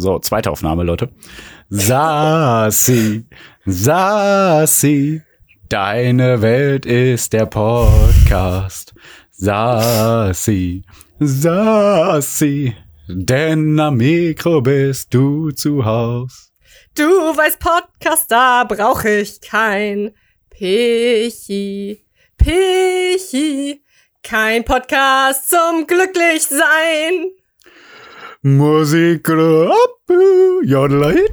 So, zweite Aufnahme, Leute. Sassi, Sassi, deine Welt ist der Podcast. Sassi, Sassi, denn am Mikro bist du zu Haus. Du weißt, Podcast, da brauch ich kein Pichi, Pichi, kein Podcast zum Glücklichsein. Musik ab, jodel,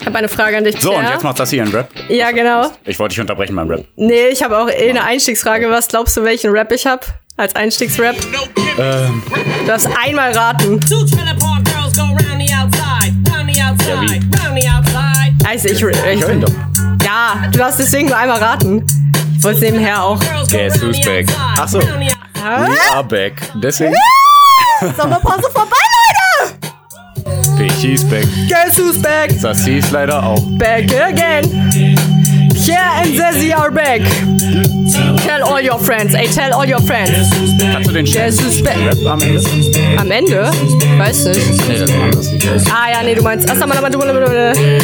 Ich habe eine Frage an dich, So, und Pierre. jetzt macht das hier ein Rap. Ja, genau. Ich wollte dich unterbrechen beim Rap. Nee, ich habe auch eh eine Einstiegsfrage. Was glaubst du, welchen Rap ich habe? Als Einstiegsrap? Ähm, Du darfst einmal raten. The outside. Also ich, ich, doch. ja, du darfst deswegen nur einmal raten. Ich wollte es nebenher auch. Guess who's back? outside, Ach so. round the outside. we are back. Deswegen, Sommerpause vorbei, Leute! Pichi's back. Guess who's back? Sassi ist leider auch. Back again. Pierre and Zezzy are back. Tell all your friends. Ey, tell all your friends. Kannst du den back? Rap am Ende? Am Ende? Weiß nicht. Nee, das ist ein anderes Lied. Ah, ja, nee, du meinst. Ach, mal, du.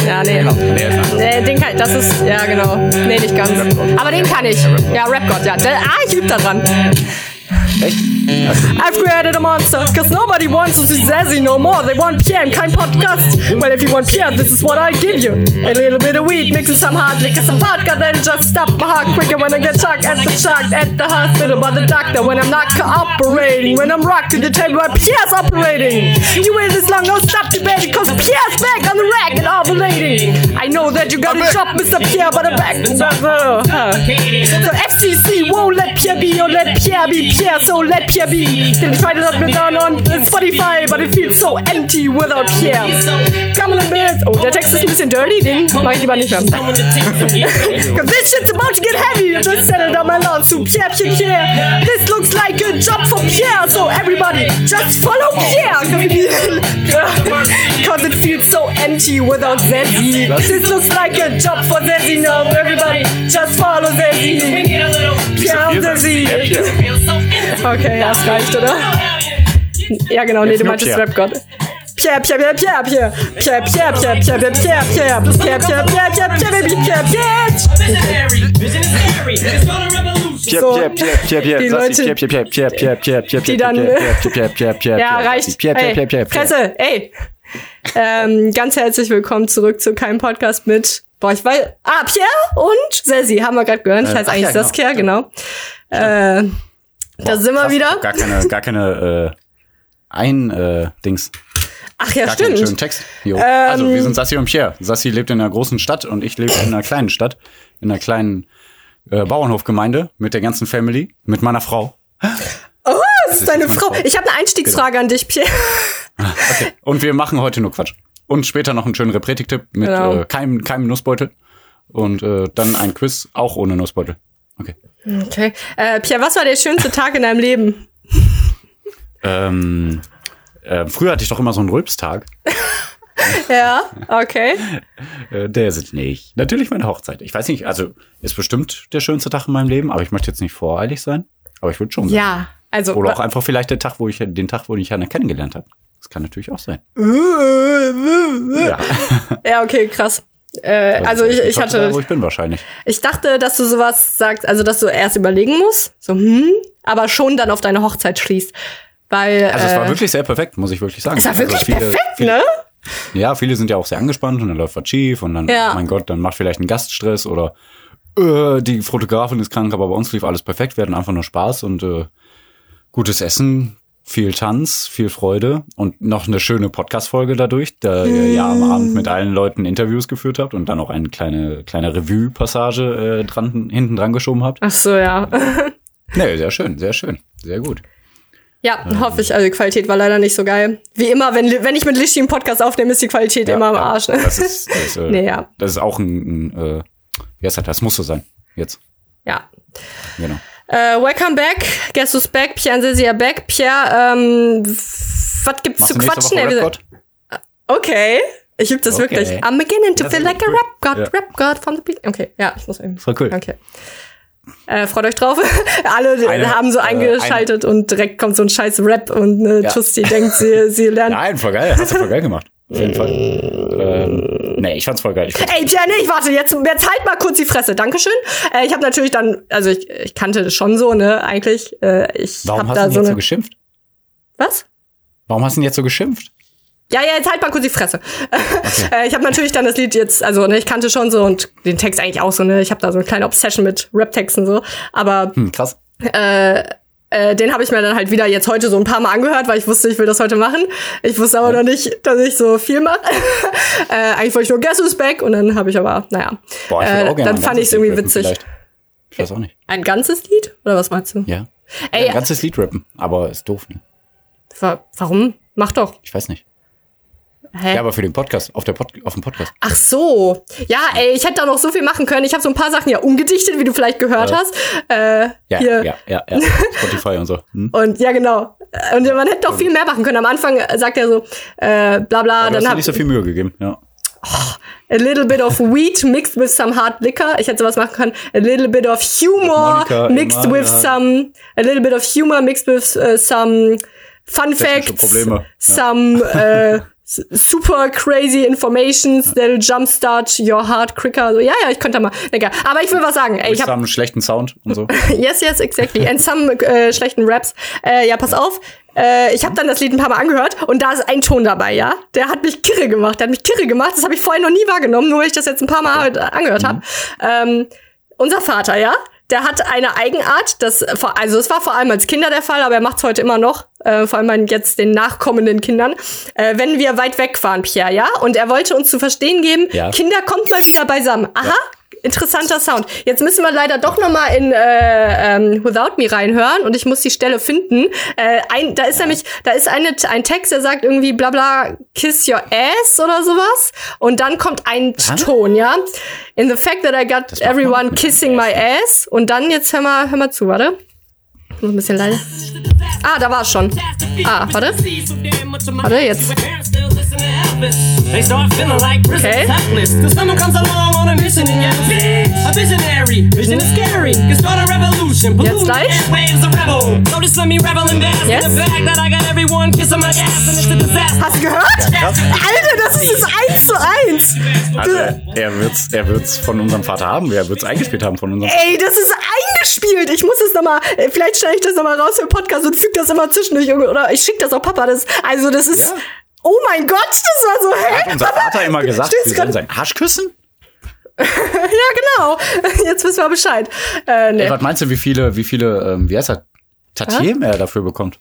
Ja, nee. Anderes. Nee, den kann das ist, ja genau. Nee, nicht ganz. Aber den kann ich. Ja, Rap God, ja. Ah, ich da dran. I've created a monster, cause nobody wants to see Zazzy no more. They want Pierre and kein Podcast. Well, if you want Pierre, this is what I give you. A little bit of weed, mixing some hard liquor, some vodka, then just stop my heart quicker when I get shocked at the shock at the hospital by the doctor. When I'm not cooperating, when I'm rocked to the table where Pierre's operating. You wait this long, don't stop debating, cause Pierre's back on the rack and ovulating. I know that you got a job, Mr. Pierre, but I'm back. Uh, uh. So FCC won't let Pierre be, or let Pierre be Pierre, so let Pierre be. Then tried it up and down on Spotify, but it feels so empty without Pierre. Come on, man. Oh, der Text ist ein bisschen dirty, den mach ich lieber nicht from. Cause this shit's about to get heavy. Just settle down my love to Pierre, Pierre, Pierre. This looks like a job for Pierre, so everybody just follow Pierre. Cause it feels so empty without Zezzy. This looks like a job for Zezzy now. Everybody just follow Zezzy. Get a little Pierre Zezzy. Okay, ja, das reicht, oder? Ja, genau, nee, du meintest Pierre. Rap-Gott. Pierre, Pierre, Pierre, Pierre, Pierre, Pierre, Pierre, Pierre, Pierre, Pierre, Pierre, Pierre, Pierre, Pierre, Pierre, Pierre, Pierre, Pierre. Pierre, So, Pierre, Pierre, Pierre, Pierre, die Sassi, Leute- Pierre, Pierre, Pierre, Pierre, Pierre, Pierre, Die Pierre, dann- Pierre, Pierre, Pierre, Pierre, Pierre, Ja, Pierre, reicht. Pierre, Pierre, Ey, Pierre, Pierre, Pierre. Fresse, ey. Ähm, ganz herzlich willkommen zurück zu keinem Podcast mit, boah, ich weiß, ah, Pierre und Sessi, haben wir gerade gehört. Ich Äh, heiße eigentlich genau. Saskia, genau. Äh, da sind wir Krass, wieder. Gar keine, gar keine, äh, ein, äh, Dings. Ach ja, Gar keinen schönen stimmt. Text. Jo. also, wir sind Sassi und Pierre. Sassi lebt in einer großen Stadt und ich lebe in einer kleinen Stadt, in einer kleinen äh, Bauernhofgemeinde mit der ganzen Family, mit meiner Frau. Oh, das ist deine Frau. Frau. Ich habe eine Einstiegsfrage an dich, Pierre. Okay. Und wir machen heute nur Quatsch. Und später noch einen schönen Repretik-Tipp mit Genau. äh, keinem, keinem Nussbeutel. Und äh, dann ein Quiz, auch ohne Nussbeutel. Okay. Okay. Äh, Pierre, was war der schönste Tag in deinem Leben? Ähm, äh, früher hatte ich doch immer so einen Rülpstag. Ja, okay. Äh, der ist es nicht. Natürlich meine Hochzeit. Ich weiß nicht, also ist bestimmt der schönste Tag in meinem Leben, aber ich möchte jetzt nicht voreilig sein. Aber ich würde schon sagen. Ja, also. Oder auch einfach vielleicht der Tag, wo ich den Tag, wo ich Hannah kennengelernt habe. Das kann natürlich auch sein. ja. Ja, okay, krass. Äh, also ich, ich heute da, wo hatte, ich bin wahrscheinlich. ich dachte, dass du sowas sagst, also dass du erst überlegen musst, so hm, aber schon dann auf deine Hochzeit schließt, weil Also es war äh, wirklich sehr perfekt, muss ich wirklich sagen. es war wirklich also viele, perfekt, viele, ne? Ja, viele sind ja auch sehr angespannt und dann läuft was schief und dann, Ja. mein Gott, dann macht vielleicht ein Gaststress oder äh, die Fotografin ist krank, aber bei uns lief alles perfekt. Wir hatten einfach nur Spaß und äh, gutes Essen, viel Tanz, viel Freude und noch eine schöne Podcast-Folge dadurch, da ihr ja am Abend mit allen Leuten Interviews geführt habt und dann auch eine kleine, kleine Revue-Passage äh, dran, hinten dran geschoben habt. Ach so, ja. Nee, sehr schön, sehr schön, sehr gut. Ja, hoffe ich. Also die Qualität war leider nicht so geil. Wie immer, wenn, wenn ich mit Lishi einen Podcast aufnehme, ist die Qualität immer am ja, Arsch. Ne? Das ist, das ist, äh, Nee, ja. das ist auch ein, ein äh, wie heißt das? Das muss so sein. Jetzt. Ja. Genau. Äh, welcome back. Guess who's back? Pierre are back. Pierre, ähm, was gibt's Machst zu quatschen? Ey, Rap-God? Okay. Ich übe das Okay. wirklich. I'm beginning to Das feel like a cool. rap god, Ja. rap god from the beat. Okay, ja, ich muss eben. Voll cool. Okay. Äh, freut euch drauf. Alle Eine- haben so äh, eingeschaltet und direkt kommt so ein scheiß Rap und eine Ja. Tusti denkt, sie, sie lernt. Nein, voll geil. Hast du voll geil gemacht. Auf jeden Fall. Ähm, nee, ich fand's voll geil. Ich fand's Ey, Pierre, nee, warte, jetzt, jetzt halt mal kurz die Fresse. Dankeschön. Äh, ich habe natürlich dann, also ich, ich kannte das schon so, ne, eigentlich. Äh, ich Warum hab hast da du denn so jetzt so geschimpft? Was? Warum hast du denn jetzt so geschimpft? Ja, ja, jetzt halt mal kurz die Fresse. äh, ich habe natürlich dann das Lied jetzt, also ne, ich kannte schon so und den Text eigentlich auch so, ne, ich habe da so eine kleine Obsession mit Rap-Texten so, aber Hm, krass. äh, den habe ich mir dann halt wieder jetzt heute so ein paar Mal angehört, weil ich wusste, ich will das heute machen. Ich wusste aber noch nicht, dass ich so viel mache. äh, eigentlich wollte ich nur Guess Who's Back und dann habe ich aber, naja. Boah, ich äh, auch gerne dann fand ich es irgendwie witzig. vielleicht. Ich weiß auch nicht. Ein ganzes Lied? Oder was meinst du? Ja. Ey, ja ein ganzes Lied rappen, aber ist doof, ne? wa warum? Mach doch. Ich weiß nicht. Hä? Ja, aber für den Podcast, auf, der Pod auf dem Podcast. Ach so. Ja, ey, ich hätte da noch so viel machen können. Ich habe so ein paar Sachen ja umgedichtet, wie du vielleicht gehört Ja. hast. Äh, Ja, hier. ja, ja, ja. Spotify und so. Hm? Und ja, genau. Und man hätte doch viel mehr machen können. Am Anfang sagt er so, äh, bla bla, Aber du dann hast hab nicht so viel Mühe gegeben, ja. a little bit of wheat mixed with some hard liquor. Ich hätte sowas machen können. A little bit of humor Monika mixed immer, with ja. some, a little bit of humor mixed with uh, some fun Technische facts, Probleme, ja. some uh, s- super crazy informations that'll jumpstart your heart quicker. So, ja, ja, ich könnte da mal. Egal. Aber ich will was sagen. Ey, Ich ich hab, habe einen schlechten Sound und so. yes, yes, exactly. And some äh, schlechten Raps. Äh, ja, pass auf. Äh, ich habe dann das Lied ein paar Mal angehört und da ist ein Ton dabei, ja. Der hat mich kirre gemacht. Der hat mich kirre gemacht. Das habe ich vorher noch nie wahrgenommen, nur weil ich das jetzt ein paar Mal halt angehört habe. Ähm, unser Vater, ja, der hat eine Eigenart, das also es war vor allem als Kinder der Fall, aber er macht es heute immer noch, äh, vor allem jetzt den nachkommenden Kindern. Äh, wenn wir weit wegfahren, Pierre, ja, und er wollte uns zu verstehen geben, Ja. Kinder kommt mal wieder beisammen. Aha. Interessanter Sound. Jetzt müssen wir leider doch noch mal in äh, ähm, Without Me reinhören und ich muss die Stelle finden. Äh, ein, da ist nämlich, da ist eine, ein Text, der sagt irgendwie bla bla kiss your ass oder sowas und dann kommt ein Ton, ja. In the fact that I got everyone kissing my ass und dann jetzt hör mal, hör mal zu, warte. Muss ein bisschen leise. Ah, da war es schon. Ah, warte. Warte, jetzt. They start feeling like prison Okay. helpless. Till someone comes along on a mission and yells, A visionary, vision is scary. Can start a revolution. Jetzt gleich. waves a rebel. So just let me rebel and dance. Yes. In the fact that I got everyone kissing my ass and it's a disaster. Hast du gehört? Alter, das ist das eins zu eins. Also, er wird's, er wird's von unserem Vater haben. Er wird's eingespielt haben von unserem Ey, das ist eingespielt. Ich muss es noch mal, äh, vielleicht stelle ich das noch mal raus für den Podcast und füge das immer zwischendurch oder ich schicke das auch Papa. Das, also das ist, Ja. Oh mein Gott, das war so, hä? Hat unser Vater immer gesagt, wir sollen seinen Arsch küssen? Ja, genau. Jetzt wissen wir Bescheid. Äh, nee. Ey, was meinst du, wie viele, wie viele, ähm, wie heißt er, Tantiemen er dafür bekommt?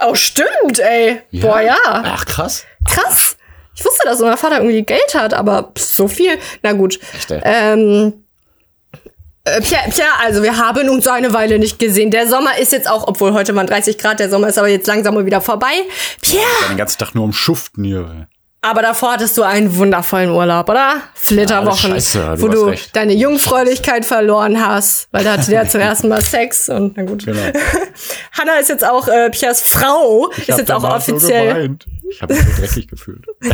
Oh, stimmt, ey. Boah, ja. Ach, krass. Krass. Ich wusste, dass unser Vater irgendwie Geld hat, aber pff, so viel. Na gut. Echt. Ähm, äh, Pierre, also wir haben uns eine Weile nicht gesehen. Der Sommer ist jetzt auch, obwohl heute waren 30 Grad, der Sommer ist aber jetzt langsam mal wieder vorbei. Pierre, Den ganzen Tag nur am Schuften hier. Aber davor hattest du einen wundervollen Urlaub, oder? Flitterwochen, Ja, scheiße, du wo du recht. deine Jungfräulichkeit verloren hast, weil da hatte der zum ersten Mal Sex und na gut. Genau. Hannah ist jetzt auch äh, Piers Frau, Ich ist jetzt auch danach so offiziell. geweint. Ich habe mich so dreckig gefühlt.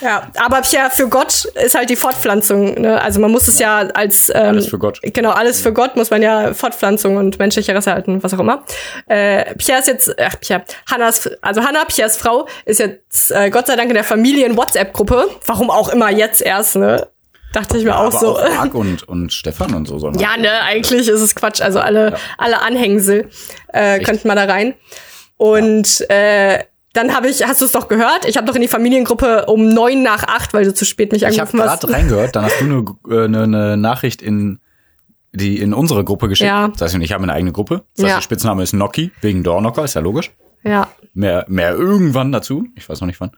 Ja, aber Pierre, für Gott ist halt die Fortpflanzung. Ne? Also man muss es ja als ähm, Alles für Gott. Genau, alles für Gott muss man ja Fortpflanzung und menschliche Rasse halten, was auch immer. Äh, Pierre ist jetzt, ach Pierre, Hannas, also Hannah, Piers Frau, ist jetzt äh, Gott sei Dank in der Familien-WhatsApp-Gruppe. Warum auch immer jetzt erst, ne? Dachte ich mir auch Aber so. auch Marc und, und Stefan und so sollen Ja, ne, eigentlich ist es Quatsch. Also alle, alle Anhängsel äh, könnten mal da rein. Und äh, dann habe ich, hast du es doch gehört? Ich habe doch in die Familiengruppe um neun nach acht, weil du zu spät mich Ich habe angerufen hast. gerade reingehört, dann hast du eine, äh, eine, eine Nachricht in die in unsere Gruppe geschickt. Ja. Das heißt, ich habe eine eigene Gruppe. Das heißt, Ja. der Spitzname ist Noki, wegen Doorknocker, ist ja logisch. Ja. Mehr, mehr irgendwann dazu. Ich weiß noch nicht wann.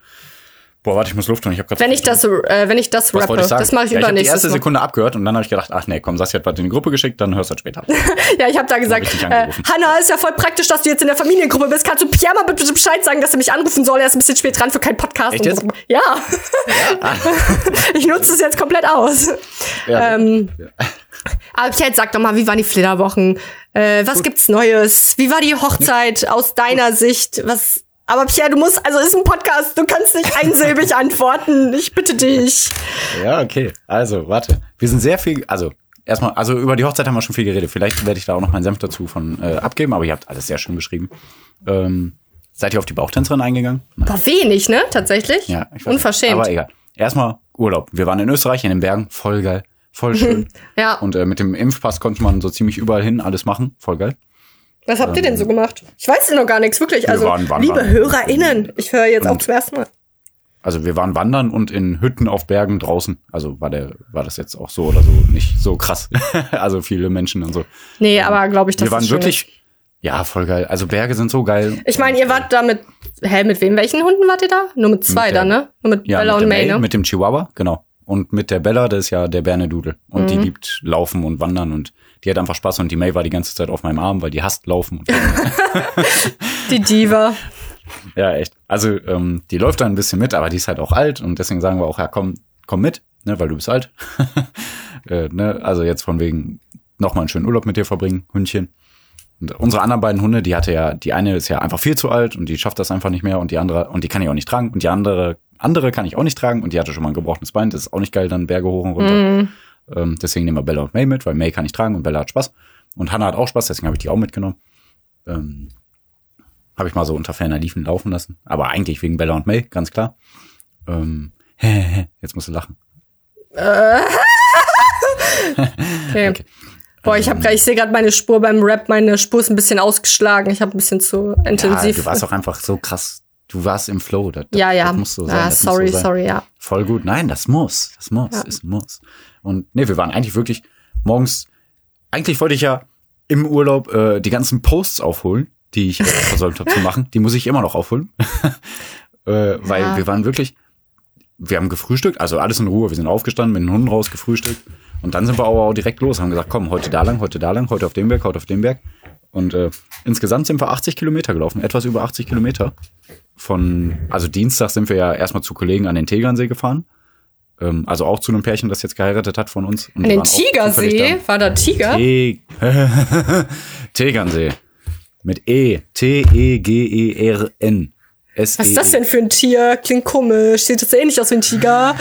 Boah, warte, ich muss Luft holen. Ich habe gerade Wenn ich das, äh, wenn ich das rappe, ich das mache ich ja, ich habe die übernächstes erste. Sekunde abgehört und dann habe ich gedacht, ach nee, komm, Sassi hat was in die Gruppe geschickt, dann hörst du das später. Ja, ich habe da gesagt, richtig äh. Hanna, ist ja voll praktisch, dass du jetzt in der Familiengruppe bist. Kannst du Pierre mal bitte Bescheid sagen, dass er mich anrufen soll? Er ist ein bisschen spät dran für keinen Podcast. Echt jetzt? So. Ja. ich nutze es jetzt komplett aus. Ja. Ähm, Aber Pierre, sag doch mal, wie waren die Flitterwochen? Äh, was gibt's Neues? Wie war die Hochzeit aus deiner Sicht? Was? Aber Pierre, du musst, also ist ein Podcast, du kannst nicht einsilbig antworten. Ich bitte dich. Ja, okay. Also, warte. Wir sind sehr viel, also erstmal, also über die Hochzeit haben wir schon viel geredet. Vielleicht werde ich da auch noch meinen Senf dazu von äh, abgeben, aber ihr habt alles sehr schön beschrieben. Ähm, seid ihr auf die Bauchtänzerin eingegangen? Nein. Boah, wenig, ne? Tatsächlich? Ja, ich weiß Unverschämt. Nicht. Aber egal. Erstmal Urlaub. Wir waren in Österreich, in den Bergen. Voll geil. Voll schön. Ja. Und äh, mit dem Impfpass konnte man so ziemlich überall hin alles machen. Voll geil. Was habt ihr denn so gemacht? Ich weiß noch gar nichts, wirklich. Also, waren wandern. liebe HörerInnen, ich höre jetzt auch zum ersten Mal. Also wir waren wandern und in Hütten auf Bergen draußen. Also war der, war das jetzt auch so oder so nicht so krass. also viele Menschen und so. Nee, aber glaube ich, das wir waren wirklich, ja, voll geil. Also Berge sind so geil. Ich meine, ihr wart da mit, hä, mit wem? Welchen Hunden wart ihr da? Nur mit zwei Mit der- da, ne? Nur mit Ja, Bella mit und May, ne? mit dem Chihuahua, genau. Und mit der Bella, das ist ja der Bernedudel. Und Mhm. die liebt Laufen und Wandern und die hat einfach Spaß und die May war die ganze Zeit auf meinem Arm, weil die hasst Laufen. Und Die Diva. ja, echt. Also ähm, die läuft da ein bisschen mit, aber die ist halt auch alt und deswegen sagen wir auch, ja, komm, komm mit, ne, weil du bist alt. äh, ne, also jetzt von wegen noch mal einen schönen Urlaub mit dir verbringen, Hündchen. Und unsere anderen beiden Hunde, die hatte ja, die eine ist ja einfach viel zu alt und die schafft das einfach nicht mehr und die andere, und die kann ich auch nicht tragen und die andere, andere kann ich auch nicht tragen und die hatte schon mal ein gebrochenes Bein, das ist auch nicht geil, dann Berge hoch und runter. Ähm, deswegen nehmen wir Bella und May mit, weil May kann ich tragen und Bella hat Spaß. Und Hannah hat auch Spaß, deswegen habe ich die auch mitgenommen. Ähm, habe ich mal so unter ferner Liefen laufen lassen. Aber eigentlich wegen Bella und May, ganz klar. Ähm, jetzt musst du lachen. Okay. Boah, ich habe ich sehe gerade meine Spur beim Rap, meine Spur ist ein bisschen ausgeschlagen. Ich habe ein bisschen zu Ja, intensiv. du warst auch einfach so krass. Du warst im Flow. Das, ja, ja. Das muss so sein. ah, sorry, so sein. sorry, ja. Voll gut. Nein, das muss. Das muss. Ja. Ist ein Muss. Und nee, wir waren eigentlich wirklich morgens. Eigentlich wollte ich ja im Urlaub äh, die ganzen Posts aufholen, die ich äh, versäumt habe zu machen. Die muss ich immer noch aufholen. äh, weil Ja. wir waren wirklich. Wir haben gefrühstückt, also alles in Ruhe. Wir sind aufgestanden, mit den Hunden raus, gefrühstückt. Und dann sind wir aber auch direkt los, haben gesagt, komm, heute da lang, heute da lang, heute auf dem Berg, heute auf dem Berg. Und äh, insgesamt sind wir 80 Kilometer gelaufen, etwas über 80 Kilometer. Von, also Dienstag sind wir ja erstmal zu Kollegen an den Tegernsee gefahren. Ähm, also auch zu einem Pärchen, das jetzt geheiratet hat von uns. Und An den auch Tigersee? War da Tiger? Te Tegernsee. Mit E. T-E-G-E-R-N. S Was ist das denn für ein Tier? Klingt komisch. Sieht das ähnlich aus wie ein Tiger?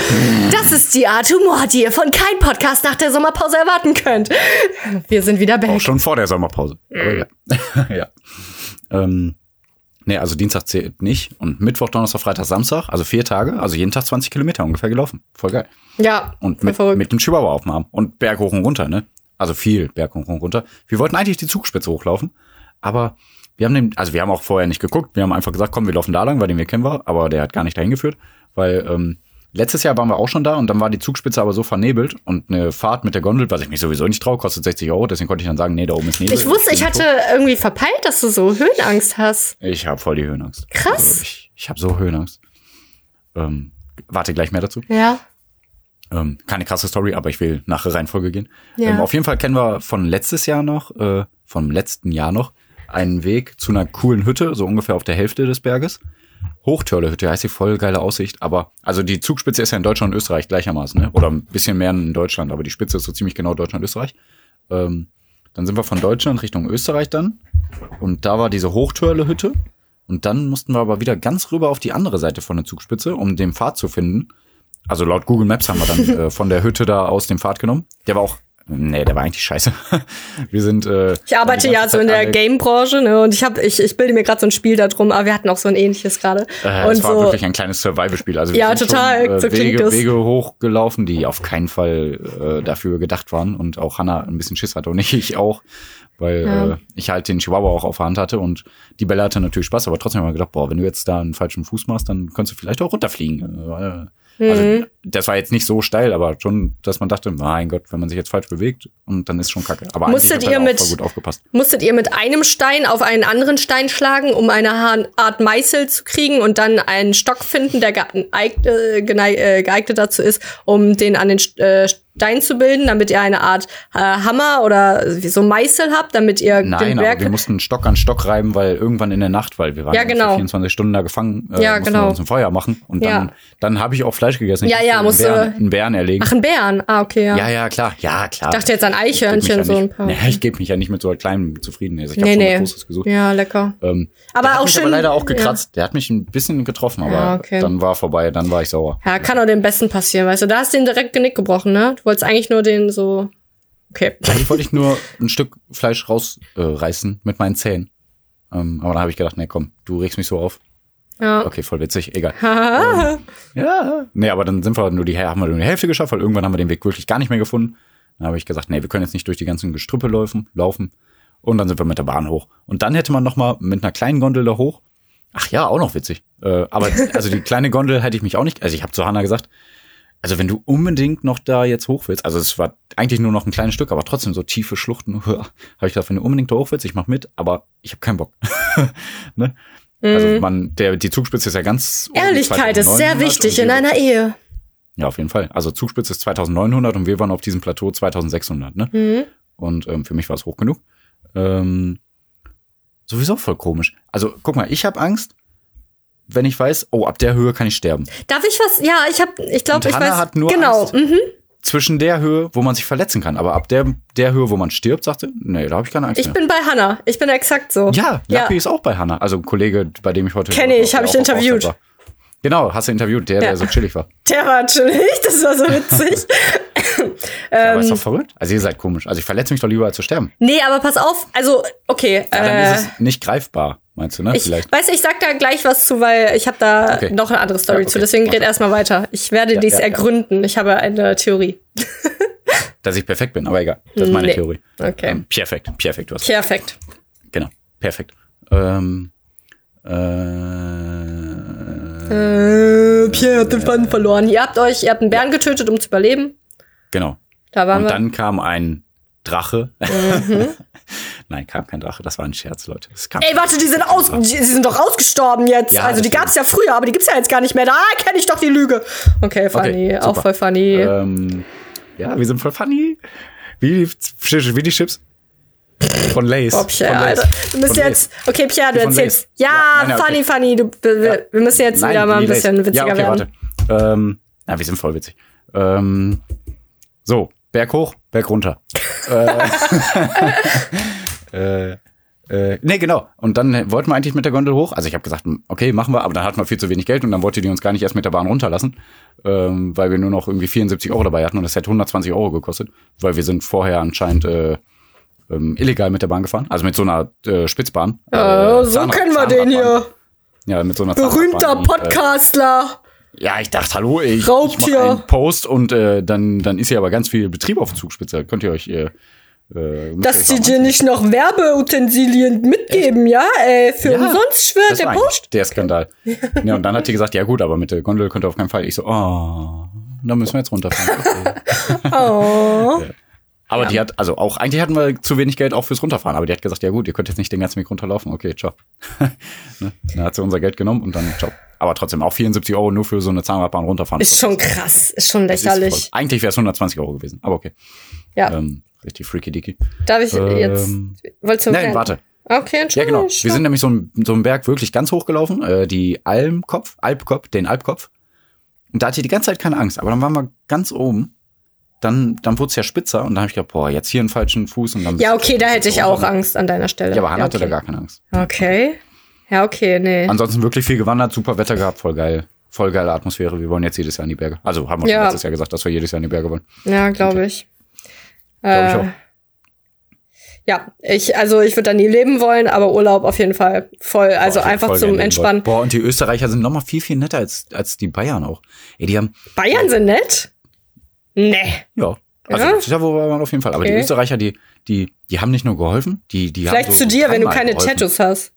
Das ist die Art Humor, die ihr von kein Podcast nach der Sommerpause erwarten könnt. Wir sind wieder Auch back. schon vor der Sommerpause. Aber ja. ja. Ähm, nee, also Dienstag zählt nicht. Und Mittwoch, Donnerstag, Freitag, Samstag, also vier Tage, also jeden Tag 20 Kilometer ungefähr gelaufen. Voll geil. Ja, Und mit, verrückt. mit dem Chihuahua auf dem Arm. Und Berg hoch und runter, ne? Also viel Berg hoch und runter. Wir wollten eigentlich die Zugspitze hochlaufen, aber wir haben den, also wir haben auch vorher nicht geguckt. Wir haben einfach gesagt, komm, wir laufen da lang, weil den wir kennen wir, aber der hat gar nicht dahin geführt, weil ähm, letztes Jahr waren wir auch schon da und dann war die Zugspitze aber so vernebelt und eine Fahrt mit der Gondel, was ich mich sowieso nicht traue, kostet 60 Euro, deswegen konnte ich dann sagen, nee, da oben ist Nebel. Ich wusste, ich hatte irgendwie verpeilt, dass du so Höhenangst hast. Ich habe voll die Höhenangst. Krass. Also ich ich habe so Höhenangst. Ähm, warte gleich mehr dazu. Ja. Ähm, keine krasse Story, aber ich will nach Reihenfolge gehen. Ja. Ähm, auf jeden Fall kennen wir von letztes Jahr noch, äh, vom letzten Jahr noch, einen Weg zu einer coolen Hütte, so ungefähr auf der Hälfte des Berges. Hochtörle-Hütte heißt die voll geile Aussicht, aber also die Zugspitze ist ja in Deutschland und Österreich gleichermaßen, ne? Oder ein bisschen mehr in Deutschland, aber die Spitze ist so ziemlich genau Deutschland Österreich. Ähm, dann sind wir von Deutschland Richtung Österreich dann und da war diese Hochtörle-Hütte und dann mussten wir aber wieder ganz rüber auf die andere Seite von der Zugspitze, um den Pfad zu finden. Also laut Google Maps haben wir dann äh, von der Hütte da aus den Pfad genommen. Der war auch, nee, der war eigentlich scheiße. Wir sind. Äh, Ich arbeite ja so in der Game-Branche, ne? Und ich habe, ich, ich bilde mir gerade so ein Spiel darum, aber wir hatten auch so ein ähnliches gerade. Äh, und es war so, wirklich ein kleines Survival-Spiel. Also wir Ja, sind total, Schon, äh, so Wege, das. Wege hochgelaufen, die auf keinen Fall äh, dafür gedacht waren. Und auch Hannah ein bisschen Schiss hatte und ich, ich auch. Weil Ja. äh, ich halt den Chihuahua auch auf der Hand hatte und die Bella hatte natürlich Spaß, aber trotzdem haben wir gedacht, boah, wenn du jetzt da einen falschen Fuß machst, dann könntest du vielleicht auch runterfliegen. Äh, Also Mhm. das war jetzt nicht so steil, aber schon, dass man dachte, mein Gott, wenn man sich jetzt falsch bewegt und dann ist schon kacke. Aber Musstet ihr auch mit- gut aufgepasst. musstet ihr mit einem Stein auf einen anderen Stein schlagen, um eine Art Meißel zu kriegen und dann einen Stock finden, der geeignet, äh, äh, geeignet dazu ist, um den an den äh, Stein zu bilden, damit ihr eine Art äh, Hammer oder so Meißel habt, damit ihr den Nein, aber Berg wir mussten Stock an Stock reiben, weil irgendwann in der Nacht, weil wir waren Ja, genau. 24 Stunden da gefangen, äh, Ja, mussten genau. wir uns ein Feuer machen und dann, Ja. dann habe ich auch Fleisch gegessen. Ich Ja, musste ja, einen musste- Bären, einen Bären erlegen. Ach, ein Bären. Ah, okay, ja. ja, ja, klar, ja, klar. Ich dachte jetzt an Eichhörnchen, so ein paar. Nee, ich gebe mich ja nicht mit so kleinem zufrieden. Also ich habe Nee, nee. was Großes gesucht. Ja, lecker. Ähm, Aber der hat auch mich schön- aber leider auch gekratzt. Der hat mich ein bisschen getroffen, aber Ja, okay. dann war vorbei, dann war ich sauer. Ja, kann auch dem Besten passieren, weißt du. Da hast du den direkt Genick gebrochen, ne? Du wolltest eigentlich nur den so. Okay. Eigentlich wollte ich nur ein Stück Fleisch rausreißen äh, mit meinen Zähnen. Ähm, aber dann habe ich gedacht, nee, komm, du regst mich so auf. Ja. Okay, voll witzig, egal. ähm, ja. Nee, aber dann sind wir nur die, haben wir nur die Hälfte geschafft, weil irgendwann haben wir den Weg wirklich gar nicht mehr gefunden. Dann habe ich gesagt, nee, wir können jetzt nicht durch die ganzen Gestrüppe laufen, laufen. Und dann sind wir mit der Bahn hoch. Und dann hätte man noch mal mit einer kleinen Gondel da hoch. Ach ja, auch noch witzig. Äh, aber also die kleine Gondel hätte ich mich auch nicht. Also ich habe zu Hanna gesagt, also wenn du unbedingt noch da jetzt hoch willst, also es war eigentlich nur noch ein kleines Stück, aber trotzdem so tiefe Schluchten, habe ich gesagt, wenn du unbedingt da hoch willst, ich mach mit, aber ich habe keinen Bock. ne? Also man, der die Zugspitze ist ja ganz Ehrlichkeit ist sehr 2900 wichtig in einer Ehe. ja, auf jeden Fall. Also Zugspitze ist 2900 und wir waren auf diesem Plateau 2600, ne? Mhm. Und ähm, für mich war es hoch genug. Ähm, sowieso voll komisch. Also guck mal, ich habe Angst, wenn ich weiß, oh, ab der Höhe kann ich sterben. Darf ich was? Ja, ich habe, ich glaube, ich Hannah weiß. hat nur genau. Angst. Mhm. Zwischen der Höhe, wo man sich verletzen kann, aber ab der, der Höhe, wo man stirbt, sagte, nee, da habe ich keine Angst Ich mehr. bin bei Hannah. Ich bin exakt so. ja, Lappi ist auch bei Hanna. Also ein Kollege, bei dem ich heute Kenn ich, der hab ich interviewt. Genau, hast du interviewt, der, Ja. der so chillig war. Der war chillig, das war so witzig. aber Ähm. ist doch verrückt. Also ihr seid komisch. Also ich verletze mich doch lieber, als zu sterben. nee, aber pass auf, also, okay. Ja, dann äh, ist es nicht greifbar, meinst du, ne? ich Vielleicht. weiß, ich sag da gleich was zu, weil ich habe da Okay. noch eine andere Story Ja, okay. zu. Deswegen red erstmal weiter. Ich werde Ja, dies ja, ja. ergründen. Ich habe eine Theorie. Dass ich perfekt bin, aber egal. Das ist meine Nee. Theorie. Okay. Ähm, perfekt, perfekt, du hast. Perfekt. Genau, perfekt. Ähm, äh, Äh, Pierre hat den Faden verloren. Ihr habt euch, ihr habt einen Bären getötet, um zu überleben. genau. Da waren Und wir. dann kam ein Drache. Mhm. Nein, kam kein Drache, das war ein Scherz, Leute. Es kam Ey, warte, die sind aus, die, sie sind doch ausgestorben jetzt. Ja, also die gab's ja früher, aber die gibt's ja jetzt gar nicht mehr. Da kenne ich doch die Lüge. Okay, funny, Okay, auch voll funny. ähm, ja, wir sind voll funny. Wie, die- wie die Chips? Von Lays. Boah, Von Pierre, Lays. Alter. Du musst Von jetzt, okay, Pierre, du von erzählst. Ja, Ja, nein, funny, okay. funny. Du, wir, wir müssen jetzt Nein, wieder mal ein bisschen witziger ja, okay, werden. Warte. Ähm, na, wir sind voll witzig. Ähm, so, Berg hoch, Berg runter. äh, äh, äh, nee, genau. Und dann wollten wir eigentlich mit der Gondel hoch. Also ich habe gesagt, okay, machen wir, aber dann hatten wir viel zu wenig Geld und dann wollte die uns gar nicht erst mit der Bahn runterlassen, ähm, weil wir nur noch irgendwie 74 Euro dabei hatten und das hätte 120 Euro gekostet, weil wir sind vorher anscheinend äh, ähm, illegal mit der Bahn gefahren, also mit so einer äh, Spitzbahn. Äh, Äh, so Zahnrad- kennen wir den hier. Ja, mit so einer Berühmter die, äh, Podcastler. ja, ich dachte, hallo, ich, ich Raubtier. mache einen Post und äh, dann, dann ist hier aber ganz viel Betrieb auf der Zugspitze. Könnt ihr euch, äh, äh, Dass sie dir nicht noch Werbeutensilien mitgeben, ja? Ey, für Ja, umsonst schwört der Post. der Skandal. ja, und dann hat die gesagt, ja gut, aber mit der Gondel könnt ihr auf keinen Fall. Ich so, oh, da müssen wir jetzt runterfahren. Okay. Oh. Aber die hat, also auch, eigentlich hatten wir zu wenig Geld auch fürs Runterfahren, aber die hat gesagt, ja gut, ihr könnt jetzt nicht den ganzen Weg runterlaufen. Okay, ciao. ne? Dann hat sie unser Geld genommen und dann ciao. Aber trotzdem auch 74 Euro nur für so eine Zahnradbahn runterfahren. Ist schon krass, ist schon Das ist lächerlich. Eigentlich wäre es 120 Euro gewesen, aber okay. Ja. Ähm, richtig freaky dicky. Darf ich jetzt. Ähm, Wolltest du Nein, warte. Okay, Ja, Entschuldigung. genau. Wir sind nämlich so, ein, so einen Berg wirklich ganz hochgelaufen, äh, die Almkopf, Alpkopf, den Alpkopf. Und da hatte ich die ganze Zeit keine Angst. Aber dann waren wir ganz oben. Dann, dann wurde es ja spitzer und dann habe ich gedacht, boah, jetzt hier einen falschen Fuß und dann. Ja, okay, da hätte ich auch. Angst an deiner Stelle. Ja, aber Hannah hatte okay. da gar keine Angst. Okay. Ja, okay, nee. Ansonsten wirklich viel gewandert, super Wetter gehabt, voll geil. Voll geile Atmosphäre. Wir wollen jetzt jedes Jahr in die Berge. Also haben wir Ja. schon letztes Jahr gesagt, dass wir jedes Jahr in die Berge wollen. Ja, glaube ich. Glaube ich Äh, auch. Ja, ich, also ich würde da nie leben wollen, aber Urlaub auf jeden Fall voll, also Boah, einfach voll zum Entspannen. Boah, und die Österreicher sind noch mal viel, viel netter als, als die Bayern auch. Ey, die haben, Bayern sind nett? Nee. Ja. Also Ja? ja? wo war man auf jeden Fall. Aber die Okay. Österreicher, die, die, die haben nicht nur geholfen, die, die Vielleicht haben so zu dir, wenn du keine geholfen. Tattoos hast.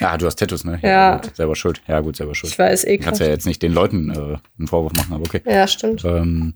Ja, du hast Tattoos, ne? Ja. gut, selber schuld. Ja, gut, selber schuld. Ich weiß, eh Du kannst ja jetzt nicht den Leuten äh, einen Vorwurf machen, aber okay. Ja, stimmt. Ähm,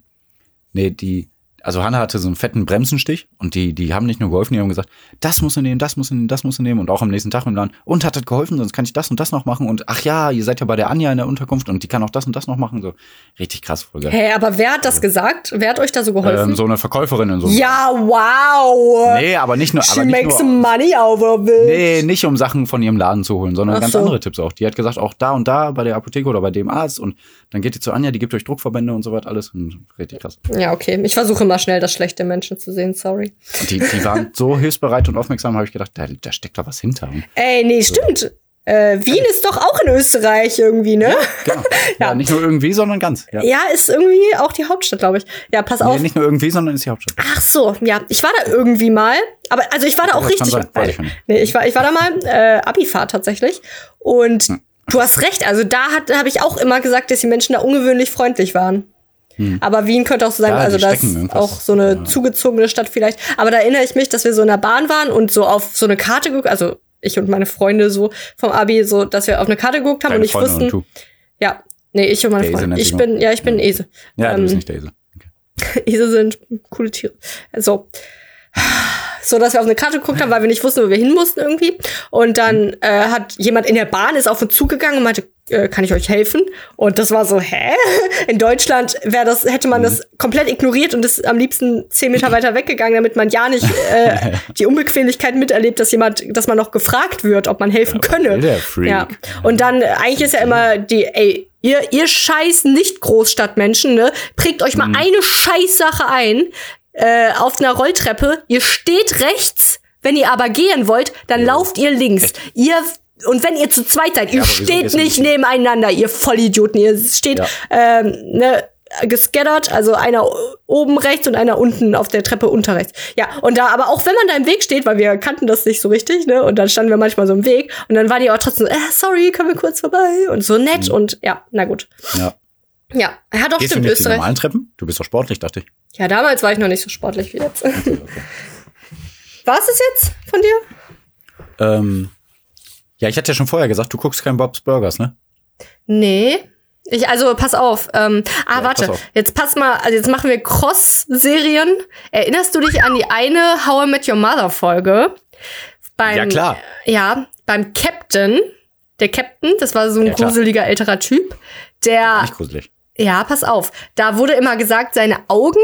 nee, die, also Hanna hatte so einen fetten Bremsenstich und die, die haben nicht nur geholfen, die haben gesagt, das musst du nehmen, das musst du nehmen, das musst du nehmen und auch am nächsten Tag im Laden. Und hat das geholfen, sonst kann ich das und das noch machen und ach ja, ihr seid ja bei der Anja in der Unterkunft und die kann auch das und das noch machen. So richtig krass, voll geil. Hä, aber wer hat das gesagt? Wer hat euch da so geholfen? Ähm, so eine Verkäuferin in so ja, wow. Nee, aber nicht nur, She aber nicht makes nur, money over it. Nee, nicht um Sachen von ihrem Laden zu holen, sondern Ach ganz so. andere Tipps auch. Die hat gesagt, auch da und da bei der Apotheke oder bei dem Arzt und dann geht ihr zu Anja, die gibt euch Druckverbände und so weiter alles. Und richtig krass. Ja, okay. Ich versuche immer schnell das schlechte Menschen zu sehen, sorry. Die, die waren so hilfsbereit und aufmerksam, habe ich gedacht, da, da steckt da was hinter. Ey, nee, stimmt. Äh, Wien ist doch auch in Österreich irgendwie, ne? Genau. ja. Ja. nicht nur irgendwie, sondern ganz. Ja. Ja, ist irgendwie auch die Hauptstadt, glaube ich. Ja, pass auf. Nee, nicht nur irgendwie, sondern ist die Hauptstadt. Ach so, ja, ich war da irgendwie mal, aber also ich war da auch richtig. sein, weiß ich nee, ich war ich war da mal äh, Abifahrt tatsächlich und Hm. du hast recht, also da habe ich auch immer gesagt, dass die Menschen da ungewöhnlich freundlich waren. Aber Wien könnte auch so sein, Hm. Ja, also das ist auch so eine Ja. zugezogene Stadt vielleicht. Aber da erinnere ich mich, dass wir so in der Bahn waren und so auf so eine Karte geguckt, also ich und meine Freunde so vom Abi, so, dass wir auf eine Karte geguckt haben Deine und nicht Freunde wussten, ja, nee, ich und meine Der Freunde. Ich bin, ja, ich bin ein Esel. Ja, du Ähm, bist nicht der Esel. Okay. Esel sind coole Tiere. So. So, dass wir auf eine Karte geguckt haben, weil wir nicht wussten, wo wir hin mussten irgendwie. Und dann äh, hat jemand in der Bahn ist auf uns zugegangen und meinte, äh, kann ich euch helfen? Und das war so, hä? In Deutschland wäre das, hätte man das komplett ignoriert und ist am liebsten zehn Meter weiter weggegangen, damit man ja nicht äh, die Unbequemlichkeit miterlebt, dass jemand, dass man noch gefragt wird, ob man helfen könne. Ja. Und dann, äh, eigentlich ist ja immer die, ey, ihr, ihr scheiß Nicht-Großstadtmenschen, ne, prägt euch mal Mhm. eine Scheißsache ein, äh, auf einer Rolltreppe. Ihr steht rechts, wenn ihr aber gehen wollt, dann lauft ihr links. Ihr und wenn ihr zu zweit seid, ihr aber wieso steht du nicht nebeneinander, ihr Vollidioten. Ihr steht Ja. ähm, ne, gescattert, also einer oben rechts und einer unten auf der Treppe unter rechts. Ja, und da, aber auch wenn man da im Weg steht, weil wir kannten das nicht so richtig, ne, und dann standen wir manchmal so im Weg und dann war die auch trotzdem so, äh, sorry, können wir kurz vorbei und so nett und ja, na gut. Ja. Ja, er hat auch Gehst du stimmt die Österreich. normalen Treppen? Du bist doch sportlich, dachte ich. Ja, damals war ich noch nicht so sportlich wie jetzt. War es das jetzt von dir? Ähm, ja, ich hatte ja schon vorher gesagt, du guckst kein Bob's Burgers, ne? Nee. Ich, also pass auf. Ähm, ah, Ja, warte. pass auf. Jetzt pass mal, also jetzt machen wir Cross-Serien. Erinnerst du dich an die eine How I Met Your Mother Folge? Beim, Ja, klar. Ja, beim Captain. Der Captain, das war so ein Ja, gruseliger älterer Typ. Der, Nicht gruselig. ja, pass auf. Da wurde immer gesagt, seine Augen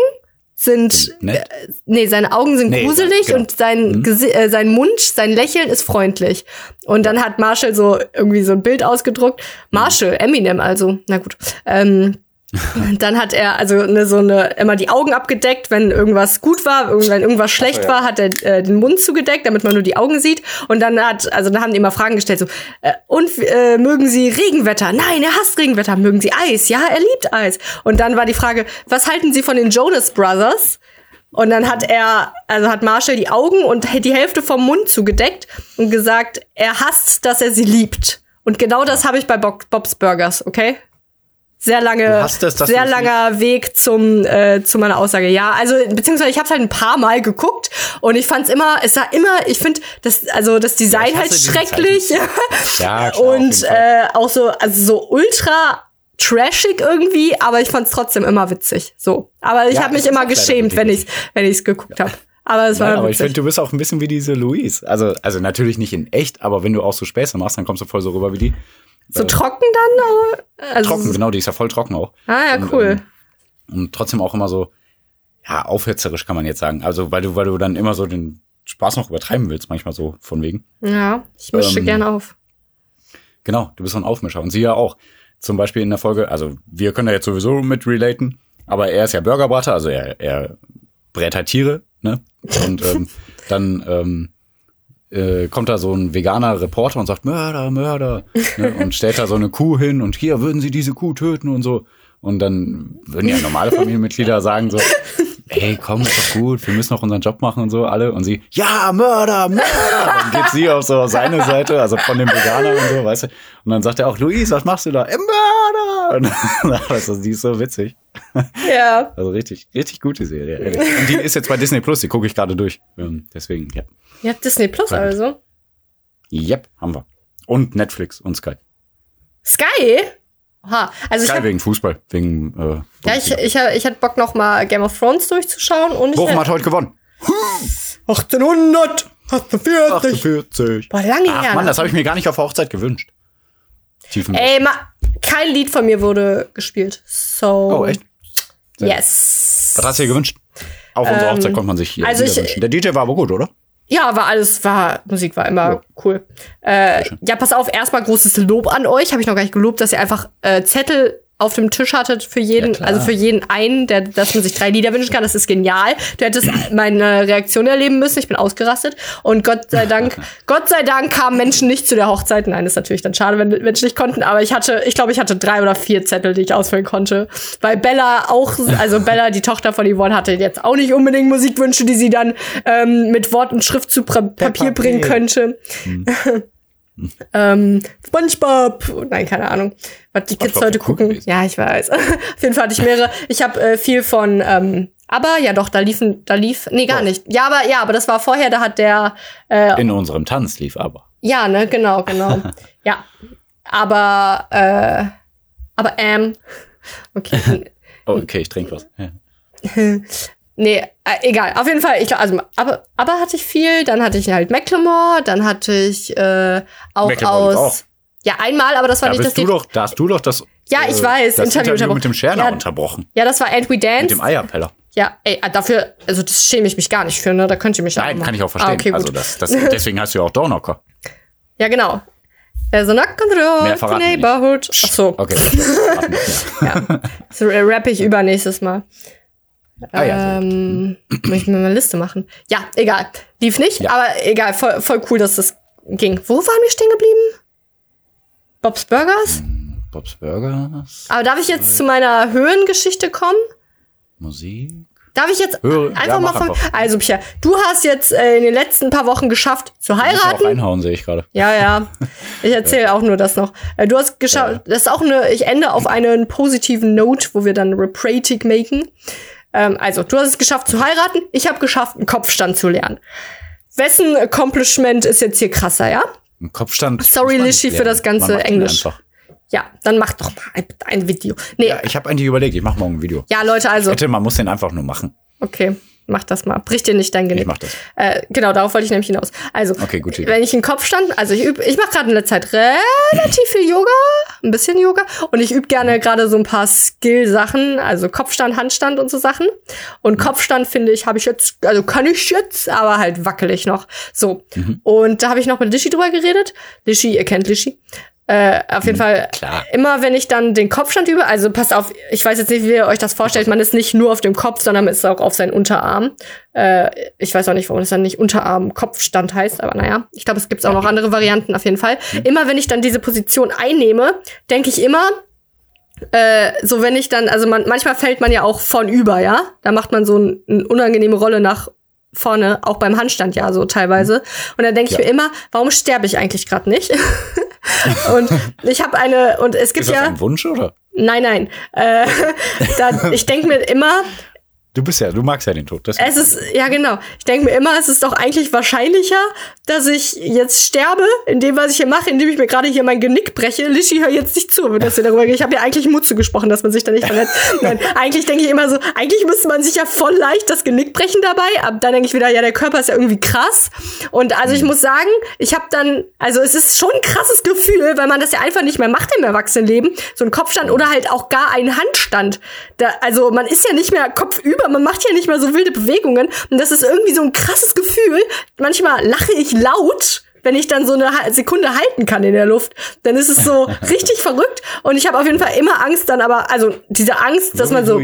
sind, Nett. äh, nee, seine Augen sind Nee, gruselig genau. und sein, Gesi äh, sein Mund, sein Lächeln ist freundlich. Und dann hat Marshall so irgendwie so ein Bild ausgedruckt. Marshall, Eminem also, na gut. Ähm, dann hat er also ne, so eine immer die Augen abgedeckt, wenn irgendwas gut war, wenn irgendwas schlecht ja. war, hat er äh, den Mund zugedeckt, damit man nur die Augen sieht. Und dann hat, also dann haben die immer Fragen gestellt, so äh, und äh, mögen Sie Regenwetter? Nein, er hasst Regenwetter. Mögen Sie Eis? Ja, er liebt Eis. Und dann war die Frage, was halten Sie von den Jonas Brothers? Und dann hat er, also hat Marshall die Augen und die Hälfte vom Mund zugedeckt und gesagt, er hasst, dass er sie liebt. Und genau das habe ich bei Bo Bob's Burgers, okay? Sehr lange, es, dass sehr es langer Weg zum äh, zu meiner Aussage. Ja, also beziehungsweise ich habe halt ein paar Mal geguckt und ich fand's immer, es sah immer, ich finde das also das Design hasse halt schrecklich Ja, klar, und äh, auch so also so ultra trashig irgendwie, aber ich fand's trotzdem immer witzig. So, aber ich Ja, habe mich es immer geschämt, wenn ich wenn ich's geguckt habe. Aber es war Nein, aber ich finde, du bist auch ein bisschen wie diese Louise. Also, also natürlich nicht in echt, aber wenn du auch so Späße machst, dann kommst du voll so rüber wie die. So trocken dann, also Trocken, genau, die ist ja voll trocken auch. Ah ja, Und, cool. ähm, Und trotzdem auch immer so, ja, aufhetzerisch kann man jetzt sagen. Also, weil du, weil du dann immer so den Spaß noch übertreiben willst, manchmal so von wegen. ja, ich mische ähm, gerne auf. Genau, du bist so ein Aufmischer. Und sie ja auch. Zum Beispiel in der Folge, also wir können da jetzt sowieso mit relaten, aber er ist ja Burgerbrater, also er, er brät halt Tiere, ne? Und ähm, dann ähm, äh, kommt da so ein veganer Reporter und sagt, Mörder, Mörder, ne? und stellt da so eine Kuh hin und hier würden sie diese Kuh töten und so. Und dann würden ja normale Familienmitglieder sagen so, ey, komm, ist doch gut, wir müssen noch unseren Job machen und so, alle. Und sie, ja, Mörder, Mörder. Dann geht sie auf so seine Seite, also von dem Veganer und so, weißt du. Und dann sagt er auch, Luis, was machst du da? Mörder. Und das ist, die ist so witzig. Ja. Also richtig, richtig gute Serie. ehrlich. Und die ist jetzt bei Disney Plus, die gucke ich gerade durch. Ähm, Deswegen, ja. Ihr habt Disney Plus also. Yep, haben wir. Und Netflix und Sky. Sky? Oha. Also ich Sky hab, wegen Fußball, wegen äh, ja, ich, ich, ich hatte Bock noch mal Game of Thrones durchzuschauen und ich Bochum hat heute gewonnen. 1800 48. 48. Boah, lange Ach her. Mann, ne? das habe ich mir gar nicht auf der Hochzeit gewünscht. Ey, ma, kein Lied von mir wurde gespielt. So. oh, echt? Yes. Was hast du dir gewünscht? Auf unserer Ähm, Hochzeit konnte man sich hier also ich- wünschen. Der DJ war aber gut, oder? Ja, war alles, war, Musik war immer Ja. cool. Äh, ja, pass auf, erstmal großes Lob an euch. Habe ich noch gar nicht gelobt, dass ihr einfach äh, Zettel auf dem Tisch hattet für jeden, Ja, also für jeden einen, der, dass man sich drei Lieder wünschen kann. Das ist genial. Du hättest meine Reaktion erleben müssen. Ich bin ausgerastet. Und Gott sei Dank, Gott sei Dank kamen Menschen nicht zu der Hochzeit. Nein, ist natürlich dann schade, wenn Menschen nicht konnten. Aber ich hatte, ich glaube, ich hatte drei oder vier Zettel, die ich ausfüllen konnte. Weil Bella auch, also Bella, die Tochter von Yvonne, hatte jetzt auch nicht unbedingt Musikwünsche, die sie dann ähm, mit Wort und Schrift zu pra Papier Peppa bringen könnte. ähm, SpongeBob, nein, keine Ahnung, was die Kids heute cool gucken. Ja, ich weiß. Auf jeden Fall hatte ich mehrere. Ich habe äh, viel von, ähm, aber ja doch, da liefen, da lief, nee, gar Doch. nicht. Ja, aber ja, aber das war vorher, da hat der, äh, In unserem Tanz lief aber. ja, ne, genau, genau. ja, aber, äh, aber ähm, okay, Oh, okay, ich trinke was. Ja. Nee, äh, egal. Auf jeden Fall, ich glaub, also aber, aber hatte ich viel, dann hatte ich halt Macklemore, dann hatte ich äh, auch Macklemore aus. auch. Ja, einmal, aber das war Da nicht das du doch, da hast du doch das, Ja, ich weiß, das Interview Interview, mit dem Scherner Ja. unterbrochen. Ja, das war And We Mit Dance. dem Eierpeller. Ja, ey, äh, dafür, also das schäme ich mich gar nicht für, ne? Da könnt ihr mich Nein, auch kann ich auch verstehen. Ah, okay, gut. also das, das, deswegen hast du ja auch Dornocker. ja, genau. There's a knock on the at the neighborhood. Ach so, Okay. ja. Das rappe ich übernächstes Mal. Ah, ja, ähm, muss ich mir mal eine Liste machen. Ja, egal. Lief nicht, Ja. aber egal, voll, voll cool, dass das ging. Wo waren wir stehen geblieben? Bob's Burgers? Bob's Burgers, Aber darf ich jetzt zu meiner Höhengeschichte kommen? Musik. Darf ich jetzt Höre- einfach ja, mal von. einfach. Also, Pia, du hast jetzt äh, in den letzten paar Wochen geschafft zu Muss auch heiraten. reinhauen, sehe ich gerade. Ja, ja. Ich erzähle auch nur das noch. Äh, Du hast geschafft, das ist auch eine, ich ende auf einen positiven Note, wo wir dann Reprating machen. Ähm, also, du hast es geschafft zu heiraten, ich habe geschafft, einen Kopfstand zu lernen. Wessen Accomplishment ist jetzt hier krasser, ja? Ein Kopfstand. Sorry, nicht für das ganze Englisch. Ja, dann mach doch mal ein, ein Video. Nee, Ja, ja, ich habe eigentlich überlegt, ich mache morgen ein Video. Leute, also, Hätte, man muss den einfach nur machen. okay, mach das mal. Brich dir nicht dein Genick. Ich mach das. Äh, genau, darauf wollte ich nämlich hinaus. Also, Okay, Idee. wenn ich einen Kopfstand, also ich übe, ich mache gerade in der Zeit relativ viel Yoga, ein bisschen Yoga und ich übe gerne gerade so ein paar Skill-Sachen, also Kopfstand, Handstand und so Sachen. Und Kopfstand finde ich, habe ich jetzt, also kann ich jetzt, aber halt wackelig noch. So. Und da habe ich noch mit Lishi drüber geredet. Lishi, ihr kennt Lishi. Äh, auf jeden Fall, klar. immer wenn ich dann den Kopfstand übe, also passt auf, ich weiß jetzt nicht, wie ihr euch das vorstellt, man ist nicht nur auf dem Kopf, sondern man ist auch auf seinen Unterarm. Äh, ich weiß auch nicht, warum das dann nicht Unterarm-Kopfstand heißt, aber naja, ich glaube, es gibt auch noch andere Varianten auf jeden Fall. Immer wenn ich dann diese Position einnehme, denke ich immer, äh, so wenn ich dann, also man, manchmal fällt man ja auch von über, ja? Da macht man so ein, eine unangenehme Rolle nach vorne, auch beim Handstand ja so teilweise. Und dann denke ich Ja. mir immer, warum sterbe ich eigentlich gerade nicht? und ich habe eine, und es gibt Ist das ja, ein Wunsch oder? nein, nein, äh, da, ich denke mir immer, Du bist ja, du magst ja den Tod. Das es ist, ja genau. Ich denke mir immer, es ist doch eigentlich wahrscheinlicher, dass ich jetzt sterbe, in dem, was ich hier mache, indem ich mir gerade hier mein Genick breche. Lischi, hör jetzt nicht zu, wenn das hier darüber geht. Ich habe ja eigentlich Mut zugesprochen, dass man sich da nicht verletzt. Nein, eigentlich denke ich immer so, eigentlich müsste man sich ja voll leicht das Genick brechen dabei. Aber dann denke ich wieder, ja, der Körper ist ja irgendwie krass. Und also ich muss sagen, ich habe dann, also es ist schon ein krasses Gefühl, weil man das ja einfach nicht mehr macht im Erwachsenenleben. So ein Kopfstand oder halt auch gar einen Handstand. Da, also man ist ja nicht mehr kopfüber, man macht ja nicht mehr so wilde Bewegungen. Und das ist irgendwie so ein krasses Gefühl. Manchmal lache ich laut, wenn ich dann so eine Sekunde halten kann in der Luft. Dann ist es so richtig verrückt. Und ich habe auf jeden Fall immer Angst dann aber, also diese Angst, dass man so,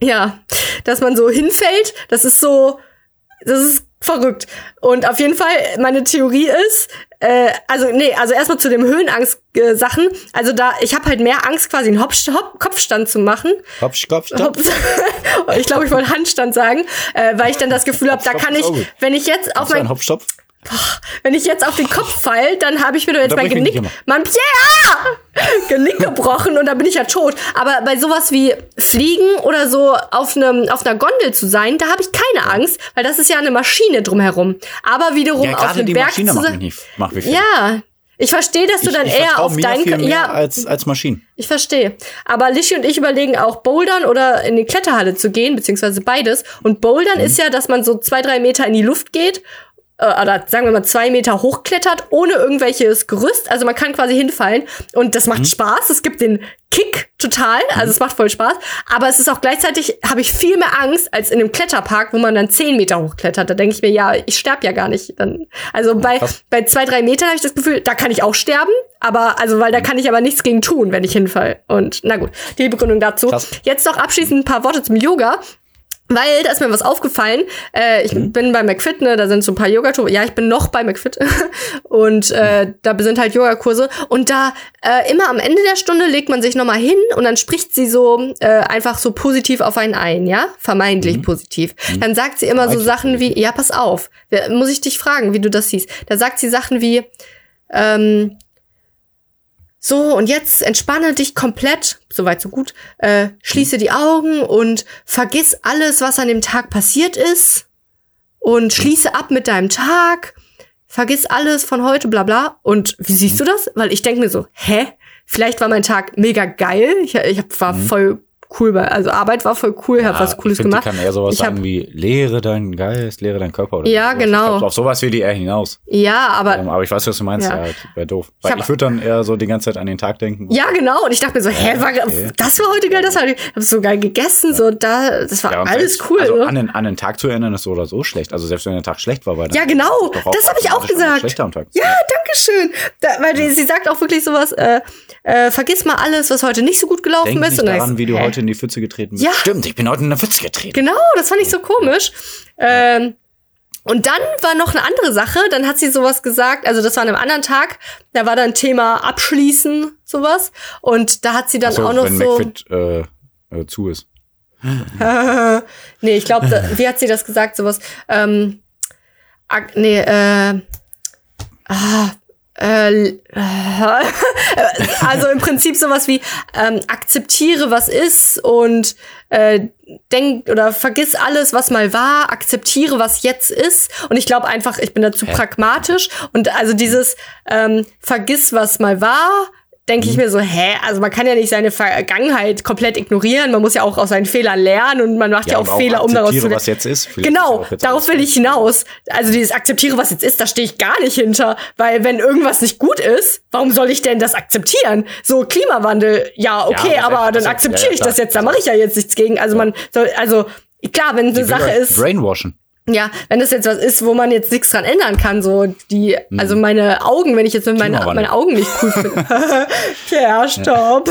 ja, dass man so hinfällt, das ist so, das ist verrückt. Und auf jeden Fall, meine Theorie ist, äh, also nee, also erstmal zu dem Höhenangst-Sachen. Also da, ich habe halt mehr Angst, quasi einen Hop Hop Kopfstand zu machen. Kopf, Kopf, Stopp. Hops. ich glaube, ich wollte Handstand sagen, äh, weil ich dann das Gefühl habe, da kann ich, wenn ich jetzt auf Hast du Hopstopp? wenn ich jetzt auf den Kopf fall, dann habe ich mir doch jetzt mein Genick, mein ja! Genick gebrochen und dann bin ich ja tot. Aber bei sowas wie Fliegen oder so auf einem auf einer Gondel zu sein, da habe ich keine Angst, weil das ist ja eine Maschine drumherum. Aber wiederum Ja, auf die Berg Maschine zu sein, mich nicht, macht mich ja. Ich verstehe, dass du ich, dann ich eher auf deinen viel mehr ja, als, als Maschinen. ich verstehe. Aber Lishi und ich überlegen auch Bouldern oder in die Kletterhalle zu gehen, beziehungsweise beides. Und Bouldern Mhm. ist ja, dass man so zwei, drei Meter in die Luft geht äh, oder sagen wir mal zwei Meter hochklettert, ohne irgendwelches Gerüst. Also man kann quasi hinfallen und das macht Spaß. Es gibt den Kick total, also es macht voll Spaß. Aber es ist auch gleichzeitig, habe ich viel mehr Angst als in einem Kletterpark, wo man dann zehn Meter hochklettert. Da denke ich mir, ja, ich sterb ja gar nicht. Dann, also bei, krass. bei zwei, drei Metern habe ich das Gefühl, da kann ich auch sterben. Aber, also, weil da kann ich aber nichts gegen tun, wenn ich hinfall. Und na gut, die Begründung dazu. Krass. Jetzt noch abschließend ein paar Worte zum Yoga. Weil da ist mir was aufgefallen. Äh, ich bin bei McFit, ne, da sind so ein paar Yogakurse. Ja, ich bin noch bei McFit. und äh, da sind halt Yogakurse. Und da äh, immer am Ende der Stunde legt man sich nochmal hin und dann spricht sie so äh, einfach so positiv auf einen ein, ja? Vermeintlich positiv. Dann sagt sie immer so Sachen wie, ja, pass auf, muss ich dich fragen, wie du das siehst. Da sagt sie Sachen wie, ähm, so, und jetzt entspanne dich komplett, soweit so gut, äh, schließe die Augen und vergiss alles, was an dem Tag passiert ist und schließe ab mit deinem Tag, vergiss alles von heute, bla bla. Und wie siehst du das? Weil ich denke mir so, hä? Vielleicht war mein Tag mega geil. Ich, ich hab, war voll cool, bei, also Arbeit war voll cool, hab was Cooles ich find, gemacht. Die kann eher sowas ich sagen wie, lehre deinen Geist, lehre deinen Körper. Oder Ja, sowas. genau. Ich glaub, auf sowas will die eher hinaus. ja, aber Ähm, aber ich weiß, was du meinst. Ja. Ja, wäre doof. Weil hab- ich, würde dann eher so die ganze Zeit an den Tag denken. Ja, genau. Und ich dachte mir so, hä, war, okay. das war heute geil, das war, ich hab so geil gegessen, so da, das war Ja, alles cool. Also ne? an den, an den Tag zu erinnern ist so oder so schlecht. Also selbst wenn der Tag schlecht war, weil Ja, genau. Das habe ich auch gesagt. Schlechter am Tag. Ja, danke schön. Da, weil sie sagt auch wirklich sowas, äh, äh, vergiss mal alles, was heute nicht so gut gelaufen Denk ist. nicht Und daran, ich wie du hä? Heute in die Pfütze getreten bist. Ja. Stimmt, ich bin heute in der Pfütze getreten. Genau, das fand ich so komisch. Ähm, und dann war noch eine andere Sache. Dann hat sie sowas gesagt, also das war an einem anderen Tag. Da war dann Thema Abschließen, sowas. Und da hat sie dann So, auch noch wenn so. McFit äh, äh, zu ist. nee, ich glaube, wie hat sie das gesagt? Sowas. Ähm, nee, äh, ah, äh, also im Prinzip sowas wie ähm, akzeptiere, was ist und äh, denk oder vergiss alles, was mal war, akzeptiere, was jetzt ist. Und ich glaube einfach, ich bin dazu pragmatisch. Und also dieses ähm, vergiss, was mal war, denke ich mir so, hä, also man kann ja nicht seine Vergangenheit komplett ignorieren. Man muss ja auch aus seinen Fehlern lernen und man macht ja, und auch Fehler, um daraus zu was jetzt ist. Vielleicht ist Genau, auch jetzt darauf will ich hinaus. Also dieses akzeptiere, was jetzt ist, da stehe ich gar nicht hinter. Weil wenn irgendwas nicht gut ist, warum soll ich denn das akzeptieren? So Klimawandel, ja, okay, Ja, aber aber dann ja, akzeptiere ja, ich das jetzt, da mache ich ja jetzt nichts gegen. Also man soll, also klar, wenn eine Die will Sache ist, Brainwashen. Ja, wenn das jetzt was ist, wo man jetzt nichts dran ändern kann, so die, also meine Augen, wenn ich jetzt mit meine. Klimawandel. meine Augen nicht cool finde. ja, stopp.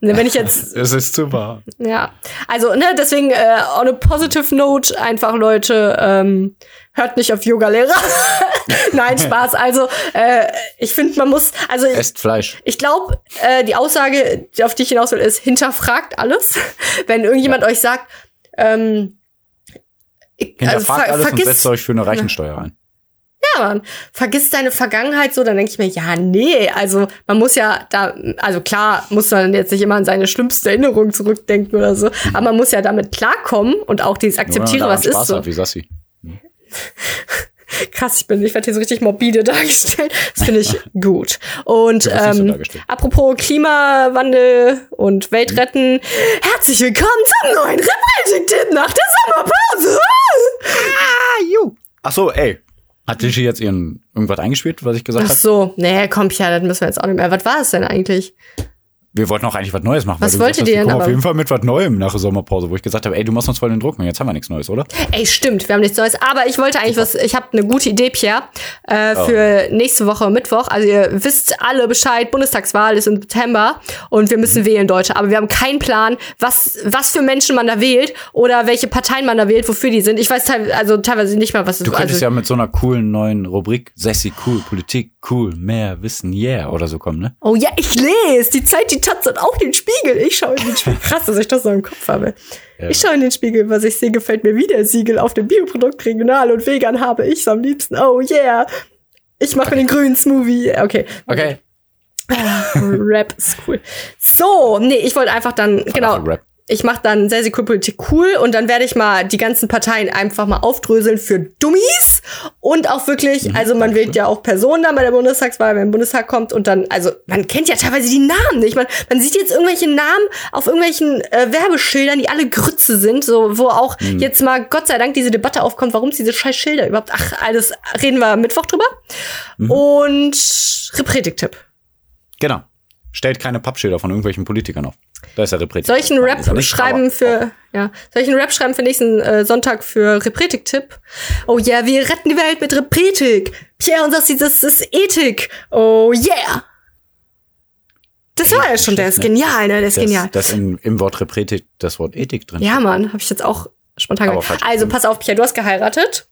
Ne, wenn ich jetzt Es ist zu wahr. ja, also ne, deswegen äh, on a positive note einfach Leute ähm, hört nicht auf Yoga-Lehrer. Nein, Spaß. Also äh, ich finde, man muss, also ich, Esst Fleisch. ich glaube, äh, die Aussage, auf die ich hinaus will, ist hinterfragt alles. Wenn irgendjemand euch sagt, ähm, Hinterfragt ver- alles und vergiss- setzt euch für eine Reichensteuer ein. ja, man vergisst deine Vergangenheit so, dann denke ich mir, ja, nee, also man muss ja da, also klar, muss man jetzt nicht immer an seine schlimmste Erinnerung zurückdenken oder so, aber man muss ja damit klarkommen und auch dieses akzeptiere, Nur wenn man was ist Spaß so. Hat, wie Sassi. Krass, ich bin, ich werde hier so richtig morbide dargestellt. Das finde ich gut. Und so ähm, dargestellt. apropos Klimawandel und Weltretten, herzlich willkommen zum neuen Rap-Tipp nach der Sommerpause. Ah, ju. Ach so, ey. Hat Lischi jetzt ihren irgendwas eingespielt, was ich gesagt Ach habe? so, nee, komm, ja, das müssen wir jetzt auch nicht mehr. Was war es denn eigentlich? Wir wollten auch eigentlich was Neues machen. Was wolltet ihr denn aber? auf jeden Fall mit was Neuem nach der Sommerpause, wo ich gesagt habe, ey, du machst uns voll den Druck und jetzt haben wir nichts Neues, oder? Ey, stimmt, wir haben nichts Neues. Aber ich wollte eigentlich was, ich habe eine gute Idee, Pierre, äh, Oh. für nächste Woche Mittwoch. Also ihr wisst alle Bescheid, Bundestagswahl ist im September und wir Mhm. müssen wählen, Deutsche. Aber wir haben keinen Plan, was, was für Menschen man da wählt oder welche Parteien man da wählt, wofür die sind. Ich weiß teil also teilweise nicht mal, was es Du könntest also, ja mit so einer coolen neuen Rubrik, Sessi, cool, Politik, cool, mehr Wissen, yeah, oder so kommen, ne? Oh ja, ich lese. Die Zeit, die Taz und auch den Spiegel. Ich schaue in den Spiegel. Krass, dass ich das so im Kopf habe. Ich schaue in den Spiegel, was ich sehe, gefällt mir wieder. Siegel auf dem Bioprodukt regional und vegan habe ich am liebsten. Oh yeah. Ich mache den grünen Smoothie. Okay. Okay. Rap ist cool. So, nee, ich wollte einfach dann, genau. Rap. Ich mache dann sehr, sehr cool Politik cool und dann werde ich mal die ganzen Parteien einfach mal aufdröseln für Dummies und auch wirklich, also man wählt ja auch Personen dann bei der Bundestagswahl, wenn der Bundestag kommt und dann, also man kennt ja teilweise die Namen nicht. Man, man sieht jetzt irgendwelche Namen auf irgendwelchen äh, Werbeschildern, die alle Grütze sind, so wo auch jetzt mal Gott sei Dank diese Debatte aufkommt, warum es diese scheiß Schilder überhaupt, ach, alles reden wir Mittwoch drüber. Und Repretik-Tipp. Genau. Stellt keine Pappschilder von irgendwelchen Politikern auf. Da ist Repretik. Soll ich einen Rap schreiben für, ja, soll ich einen Rap schreiben für nächsten äh, Sonntag für Repretik-Tipp? Oh yeah, wir retten die Welt mit Repretik. Pierre und Sassi, das ist Ethik. Oh yeah. Das war ja schon, der ist genial, ne? Der ist Das, genial. das in, im Wort Repretik das Wort Ethik drin. Ja, Mann, habe ich jetzt auch spontan Aber falsch. Also, pass auf, Pierre, du hast geheiratet.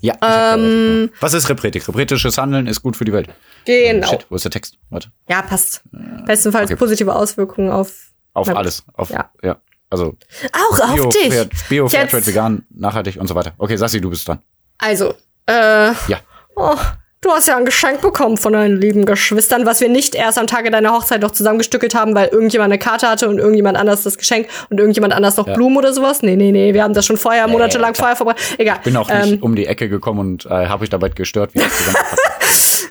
Ja. Ähm, was. ist Repretik? Repretisches Handeln ist gut für die Welt. Genau. Shit, wo ist der Text? Warte. Ja, passt. Bestenfalls okay. positive Auswirkungen auf Auf Na alles. Auf, Ja. ja. Also auch Bio, auf dich. Fair, Bio, Fairtrade, vegan, nachhaltig und so weiter. Okay, Sassi, du bist dran. Also, äh, Ja. Oh, du hast ja ein Geschenk bekommen von deinen lieben Geschwistern, was wir nicht erst am Tage deiner Hochzeit noch zusammengestückelt haben, weil irgendjemand eine Karte hatte und irgendjemand anders das Geschenk und irgendjemand anders noch Blumen oder sowas. Nee, nee, nee, wir haben das schon vorher, monatelang vorher vorbei. Egal. Bin auch Ähm, nicht um die Ecke gekommen und äh, habe ich dabei gestört, wie das zusammengepasst.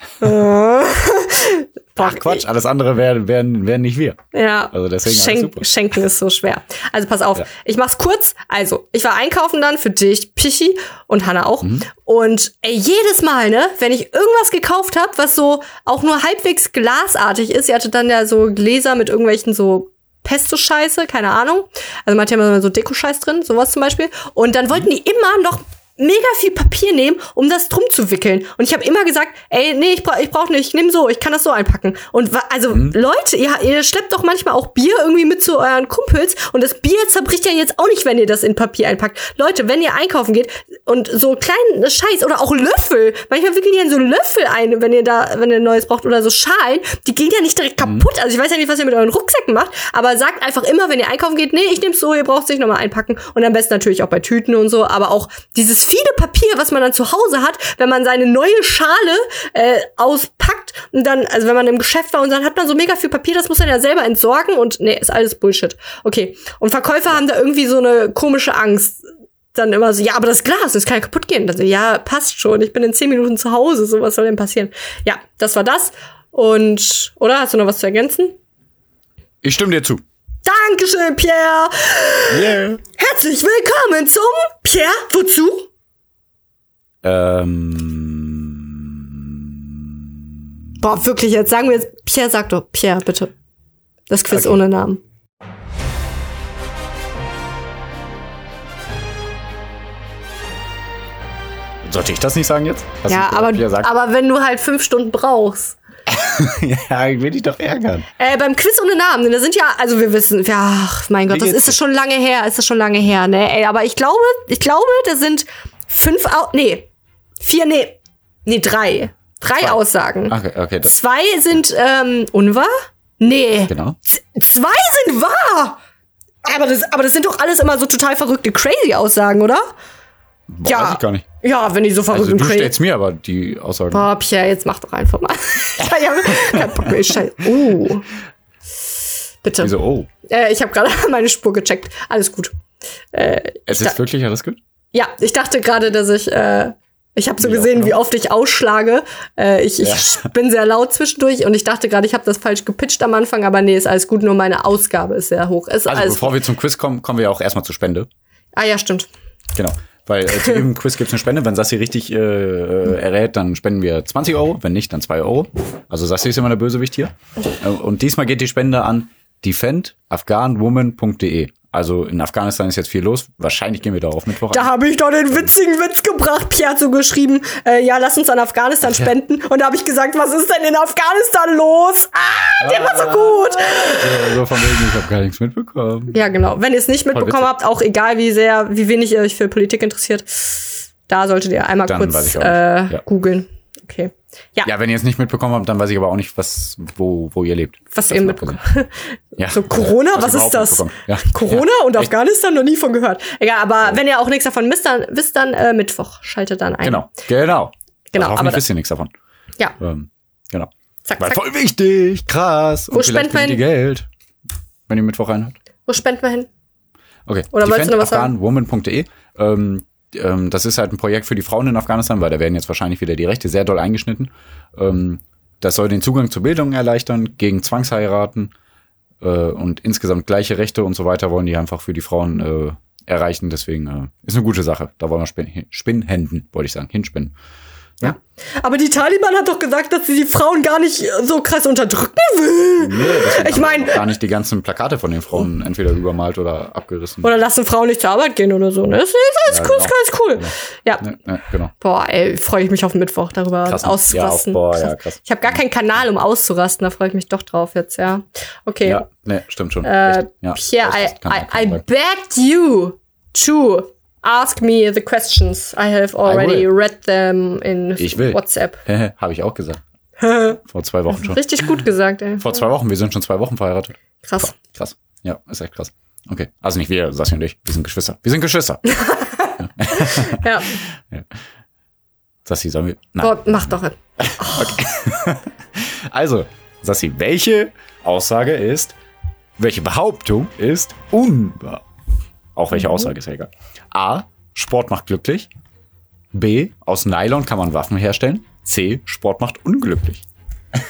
Ach Quatsch, alles andere wären wär, wär nicht wir. Ja, Also deswegen Schenk. Schenken ist so schwer. Also pass auf, Ja. ich mach's kurz. Also, ich war einkaufen dann für dich, Pichi und Hanna auch. Mhm. Und ey, jedes Mal, ne, wenn ich irgendwas gekauft habe, was so auch nur halbwegs glasartig ist, ihr hattet dann ja so Gläser mit irgendwelchen so Pesto-Scheiße, keine Ahnung. Also man hat ja immer so Deko-Scheiß drin, sowas zum Beispiel. Und dann wollten die immer noch mega viel Papier nehmen, um das drum zu wickeln. Und ich habe immer gesagt, ey, nee, ich brauch, ich brauch nicht, ich nehm so, ich kann das so einpacken. Und also Leute, ihr, ihr schleppt doch manchmal auch Bier irgendwie mit zu euren Kumpels und das Bier zerbricht ja jetzt auch nicht, wenn ihr das in Papier einpackt. Leute, wenn ihr einkaufen geht und so kleinen Scheiß oder auch Löffel, manchmal wickeln die ja in so Löffel ein, wenn ihr da, wenn ihr Neues braucht oder so Schalen, die gehen ja nicht direkt kaputt. Also ich weiß ja nicht, was ihr mit euren Rucksäcken macht, aber sagt einfach immer, wenn ihr einkaufen geht, nee, ich nehm's so, ihr braucht es nicht nochmal einpacken und am besten natürlich auch bei Tüten und so, aber auch dieses viele Papier, was man dann zu Hause hat, wenn man seine neue Schale äh, auspackt und dann, also wenn man im Geschäft war und dann hat man so mega viel Papier, das muss man ja selber entsorgen und nee, ist alles Bullshit. Okay. Und Verkäufer haben da irgendwie so eine komische Angst. Dann immer so, ja, aber das Glas, das kann ja kaputt gehen. Dann so, ja, passt schon, ich bin in zehn Minuten zu Hause, so was soll denn passieren? Ja, das war das. Und, oder? Hast du noch was zu ergänzen? Ich stimme dir zu. Dankeschön, Pierre. Yeah. Herzlich willkommen zum Pierre. Wozu? Ähm, Boah, wirklich, jetzt sagen wir jetzt, Pierre, sag doch, Pierre, bitte. Das Quiz Okay. ohne Namen. Sollte ich das nicht sagen jetzt? Hast ja, aber, aber wenn du halt fünf Stunden brauchst. ja, ich will dich doch ärgern. Äh, beim Quiz ohne Namen, da sind ja, also wir wissen, ja, ach mein Gott, Wie das ist es schon lange her, ist es schon lange her, ne? Ey, aber ich glaube, ich glaube, da sind fünf, Au nee, vier, nee, nee, drei. Drei Zwei. Aussagen. Okay, okay. Zwei sind ähm, unwahr? Nee. genau. Z- Zwei sind wahr! Aber das, aber das sind doch alles immer so total verrückte, crazy Aussagen, oder? Boah, Ja. Weiß ich gar nicht. Ja, wenn die so verrückt Also du stellst mir aber die Aussagen. Boah, Pierre, jetzt mach doch einfach mal. ich mehr. Ich scheiß- Oh. Bitte. Wieso? Oh, Äh, ich habe gerade meine Spur gecheckt. Alles gut. Äh, es ist wirklich alles gut? ja, ich dachte gerade, dass ich. Äh, ich habe so Ja, gesehen, genau. wie oft ich ausschlage. Äh, ich ich Ja. bin sehr laut zwischendurch und ich dachte gerade, ich habe das falsch gepitcht am Anfang, aber nee, ist alles gut. Nur meine Ausgabe ist sehr hoch. Ist Also bevor wir zum Quiz kommen, kommen wir auch erstmal zur Spende. Ah ja, stimmt. Genau. Weil äh, zu jedem Quiz gibt's eine Spende. Wenn Sassi richtig äh, äh, errät, dann spenden wir 20 Euro. Wenn nicht, dann 2 Euro. Also Sassi ist immer der Bösewicht hier. Äh, und diesmal geht die Spende an defendafghanwoman.de. Also in Afghanistan ist jetzt viel los. Wahrscheinlich gehen wir da auf Mittwoch. Da habe ich doch den witzigen Witz gebracht. Pierre hat so geschrieben, äh, ja, lass uns an Afghanistan spenden. Und da habe ich gesagt, was ist denn in Afghanistan los? Ah, der war so gut. Äh, so von wegen, ich habe gar nichts mitbekommen. Ja, genau. Wenn ihr es nicht mitbekommen habt, auch egal wie sehr, wie wenig ihr euch für Politik interessiert, da solltet ihr einmal Dann kurz äh. Ja. googeln. Okay. Ja, Ja, wenn ihr es nicht mitbekommen habt, dann weiß ich aber auch nicht, was, wo, wo ihr lebt. was Das ihr mitbekommen. Ja. So Corona, was, ihr ist das? Ja. Corona Ja. und Echt. Afghanistan noch nie von gehört. Egal, aber wenn ihr auch nichts davon wisst, dann wisst dann äh, Mittwoch. Schaltet dann ein. Genau, genau. Genau, Also aber hoffentlich wisst ihr nichts davon. Ja, Ähm, genau. zack, Weil zack. voll wichtig, krass. Wo Und spendet man- ihr Geld, wenn ihr Mittwoch rein habt. Wo spenden wir hin? Okay. Oder wolltest du noch was sagen? Defendafghanwoman.de. Ähm, ähm, das ist halt ein Projekt für die Frauen in Afghanistan, weil da werden jetzt wahrscheinlich wieder die Rechte sehr doll eingeschnitten. Ähm, das soll den Zugang zur Bildung erleichtern, gegen Zwangsheiraten äh, und insgesamt gleiche Rechte und so weiter wollen die einfach für die Frauen äh, erreichen. Deswegen äh, ist eine gute Sache. Da wollen wir spin Spinnhänden, wollte ich sagen, hinspinnen. Ja. Aber die Taliban hat doch gesagt, dass sie die Frauen gar nicht so krass unterdrücken will. Nee, Ich haben mein- auch gar nicht die ganzen Plakate von den Frauen entweder übermalt oder abgerissen. Oder lassen Frauen nicht zur Arbeit gehen oder so. Ne? Das ist alles Ja, cool, genau. ist ganz cool. Ja. Ne, ne, genau. Boah, ey, freue ich mich auf Mittwoch darüber Krass, ne? auszurasten. Ja, boah, ja, krass. Ich habe gar keinen Kanal, um auszurasten. Da freue ich mich doch drauf jetzt, ja. Okay. Ja, ne, stimmt schon. Äh, Pierre, I, I, I begged you to ask me the questions. I have already will. read them in Ich will. WhatsApp. Habe ich auch gesagt. Vor zwei Wochen schon. Richtig gut gesagt, ey. Vor zwei Wochen, wir sind schon zwei Wochen verheiratet. Krass. Krass. Ja, ist echt krass. Okay. Also nicht wir, Sassi und ich. Wir sind Geschwister. Wir sind Geschwister. Ja. Sassi, sollen wir. Nein. Boah, mach doch. Also, Sassi, welche Aussage ist, welche Behauptung ist unwahr? Auch welche Aussage ist ja egal. A. Sport macht glücklich. B. Aus Nylon kann man Waffen herstellen. C. Sport macht unglücklich.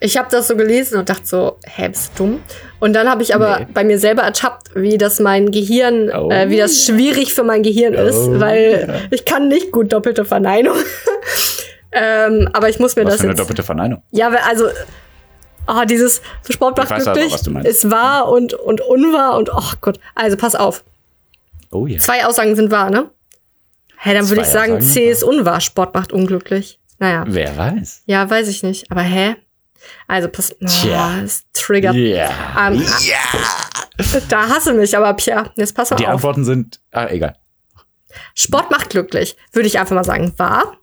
Ich habe das so gelesen und dachte so, hä, bist du dumm? Und dann habe ich aber Nee. bei mir selber ertappt, wie das mein Gehirn, Oh. äh, wie das schwierig für mein Gehirn ist, Oh, weil ich kann nicht gut doppelte Verneinung. ähm, aber ich muss mir Was das für eine jetzt doppelte Verneinung. Ja, also ah, dieses Sport macht aber, glücklich meinst. ist wahr und, und unwahr und ach Gott. Also pass auf. Oh ja. Zwei Aussagen sind wahr, ne? Hä, dann würde ich sagen, Aussagen C ist unwahr. Sport macht unglücklich. Naja. Wer weiß. Ja, weiß ich nicht. Aber hä? Also pass. Oh, Tja. es triggert. Ja. Ähm, Da hasse mich, aber Pierre, jetzt pass mal Die auf. Antworten sind, ah, egal. Sport macht glücklich. Würde ich einfach mal sagen, wahr.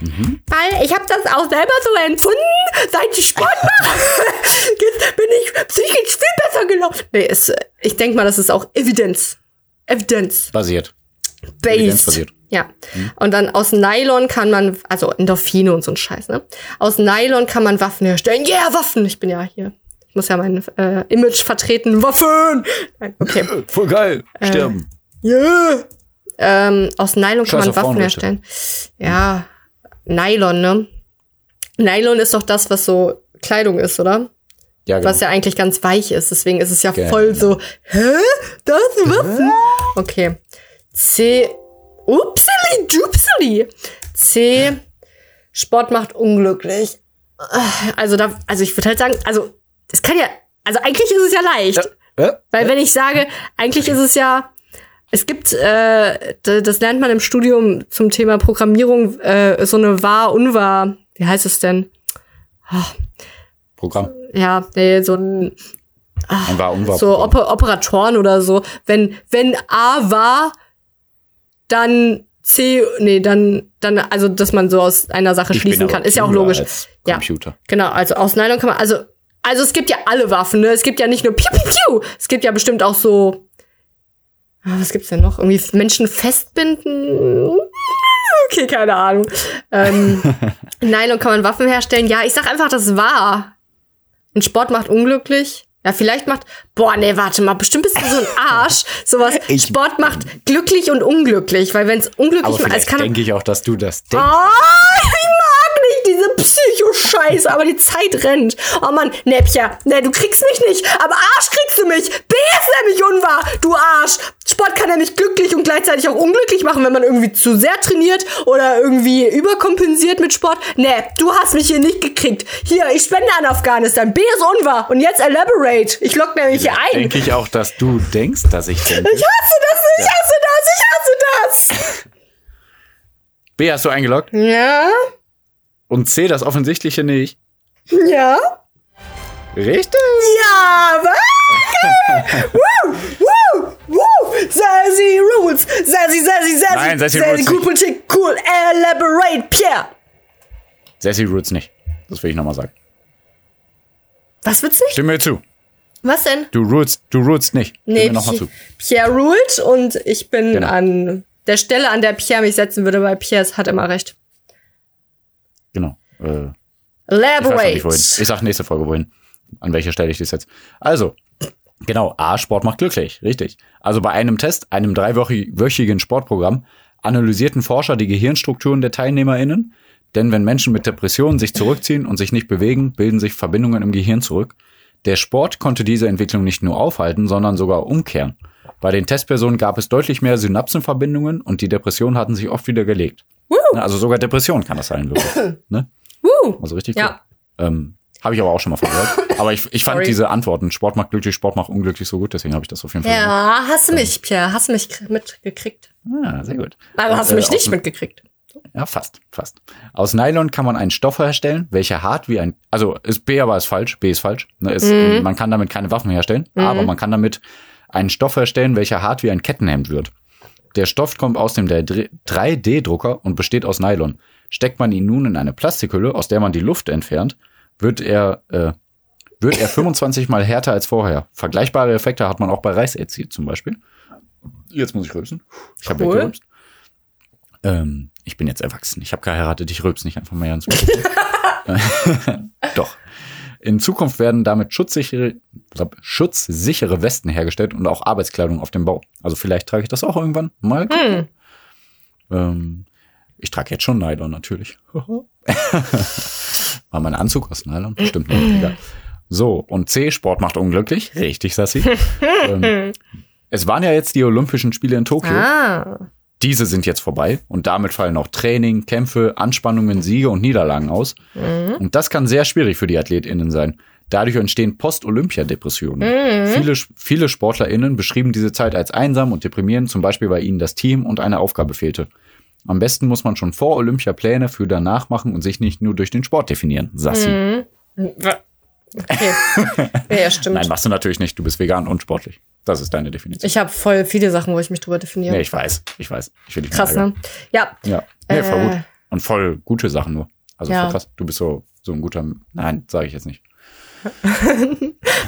Mhm. Weil ich habe das auch selber so empfunden, seit ich Sport mache. Bin ich psychisch viel besser gelaufen. Nee, ist, äh, ich denke mal, das ist auch Evidenz. Evidenz. Basiert. Based. Ja. Und dann aus Nylon kann man, also Endorphine und so ein Scheiß, ne? Aus Nylon kann man Waffen herstellen. Yeah, Waffen! Ich bin ja hier. Ich muss ja mein äh, Image vertreten. Waffen! Okay. Voll geil. Äh, Sterben. Yeah. Ähm, aus Nylon kann Scheiß man auf Waffen Frauenrechte. herstellen. Ja, Nylon, ne? Nylon ist doch das, was so Kleidung ist, oder? Ja, genau. Was ja eigentlich ganz weich ist. Deswegen ist es ja Genau. voll so, hä? Das ist Waffen? Okay. C. Upsili dupsili. C. Sport macht unglücklich. Also da, also ich würde halt sagen, also es kann ja, also eigentlich ist es ja leicht. Äh? Weil wenn ich sage, eigentlich ist es ja, es gibt, äh, das lernt man im Studium zum Thema Programmierung, äh, so eine wahr, unwahr, wie heißt es denn? Programm. Ja, nee, so ein, Ein war unwahr. so Oper Operatoren oder so. Wenn, wenn A war, dann C, nee, dann, dann, also, dass man so aus einer Sache Ich schließen kann. Ist ja auch logisch. Ja. Computer. Genau, also aus Nylon kann man, also, also es gibt ja alle Waffen, ne? Es gibt ja nicht nur Piu, Piu, Piu. Es gibt ja bestimmt auch so, ah, was gibt's denn noch? Irgendwie Menschen festbinden? Okay, keine Ahnung. Ähm, Nylon kann man Waffen herstellen. Ja, ich sag einfach, das war. Ein Sport macht unglücklich. Ja, vielleicht macht, boah, nee, warte mal, bestimmt bist du so ein Arsch. Sowas, Ich- Sport macht glücklich und unglücklich, weil wenn es unglücklich macht, es vielleicht kann denke ich auch, dass du das denkst. Ich mag nicht diese Psycho-Scheiße, aber die Zeit rennt. Oh Mann, Näppchen, ne, du kriegst mich nicht, aber Arsch kriegst du mich. B ist nämlich unwahr, du Arsch. Sport kann nämlich glücklich und gleichzeitig auch unglücklich machen, wenn man irgendwie zu sehr trainiert oder irgendwie überkompensiert mit Sport. Ne, du hast mich hier nicht gekriegt. Hier, ich spende an Afghanistan. B ist unwahr. Und jetzt elaborate. Ich lock nämlich hier ein. Denke ich auch, dass du denkst, dass ich denke. Ich hasse das, ich hasse das, ich hasse B hast du eingeloggt das. Ja, und C das Offensichtliche nicht. ja. Richtig? Ja, was? woo, woo, woo. Sassy Rules. Sassy, sassy, sassy. Nein, Sassy sassy, Rules cool, nicht. politik, cool. Elaborate, Pierre. Sassy Roots nicht. Das will ich nochmal sagen. Was wird's nicht? Stimme mir zu. Was denn? Du roots, du roots nicht. Nee, mir nochmal Pi- zu. Pierre ruled und ich bin Genau. an der Stelle, an der Pierre mich setzen würde, weil Pierre hat immer recht. Genau. Äh, ich weiß Elaborate. nicht wohin. Ich sag nächste Folge wohin. An welcher Stelle ich das jetzt. Also, Genau, A, Sport macht glücklich, richtig. Also bei einem Test, einem dreiwöchigen Sportprogramm, analysierten Forscher die Gehirnstrukturen der TeilnehmerInnen, denn wenn Menschen mit Depressionen sich zurückziehen und sich nicht bewegen, bilden sich Verbindungen im Gehirn zurück. Der Sport konnte diese Entwicklung nicht nur aufhalten, sondern sogar umkehren. Bei den Testpersonen gab es deutlich mehr Synapsenverbindungen und die Depressionen hatten sich oft wieder gelegt. Ne, Also sogar Depression kann das sein, wirklich. ne? Woo. Also richtig Ja. cool. Ähm, habe ich aber auch schon mal verhört. Aber ich, ich fand Sorry. diese Antworten, Sport macht glücklich, Sport macht unglücklich so gut, deswegen habe ich das auf jeden Fall. Ja, hast du mich, Pierre, hast du mich mitgekriegt? gemacht. Ah, sehr gut. Also hast du Und, mich äh, nicht mitgekriegt. Ja, fast, fast. Aus Nylon kann man einen Stoff herstellen, welcher hart wie ein, also ist B aber ist falsch, B ist falsch. Ne, ist, Mhm. Man kann damit keine Waffen herstellen, aber man kann damit einen Stoff herstellen, welcher hart wie ein Kettenhemd wird. Der Stoff kommt aus dem 3D-Drucker und besteht aus Nylon. Steckt man ihn nun in eine Plastikhülle, aus der man die Luft entfernt, wird er, äh, wird er 25 mal härter als vorher. Vergleichbare Effekte hat man auch bei Reiserzid zum Beispiel. Jetzt muss ich rülpsen. Ich habe Cool. weggerülpst. Ähm, ich bin jetzt erwachsen. Ich habe geheiratet. Ich rülps nicht einfach mehr ins Mikrofon. Doch. In Zukunft werden damit schutzsichere, schutzsichere Westen hergestellt und auch Arbeitskleidung auf dem Bau. Also vielleicht trage ich das auch irgendwann. Mal gucken. Ähm, ich trage jetzt schon Nylon natürlich. War mein Anzug aus Nylon? Stimmt nicht. Egal. So, und C, Sport macht unglücklich. Richtig, Sassi. ähm, es waren ja jetzt die Olympischen Spiele in Tokio. Ah. Diese sind jetzt vorbei und damit fallen auch Training, Kämpfe, Anspannungen, Siege und Niederlagen aus. Und das kann sehr schwierig für die AthletInnen sein. Dadurch entstehen Post-Olympia-Depressionen. Viele, viele SportlerInnen beschrieben diese Zeit als einsam und deprimierend, zum Beispiel weil ihnen das Team und eine Aufgabe fehlte. Am besten muss man schon vor Olympia Pläne für danach machen und sich nicht nur durch den Sport definieren. Sassi. Okay. ja, ja, stimmt. Nein, machst du natürlich nicht. Du bist vegan und sportlich. Das ist deine Definition. ich habe voll viele Sachen, wo ich mich drüber definiere. nee, ich weiß. Ich weiß. Ich will nicht Krass, ne? Ja. Ja, nee, voll Äh. gut. Und voll gute Sachen nur. Also Ja. voll krass. Du bist so, so ein guter. Nein, sage ich jetzt nicht.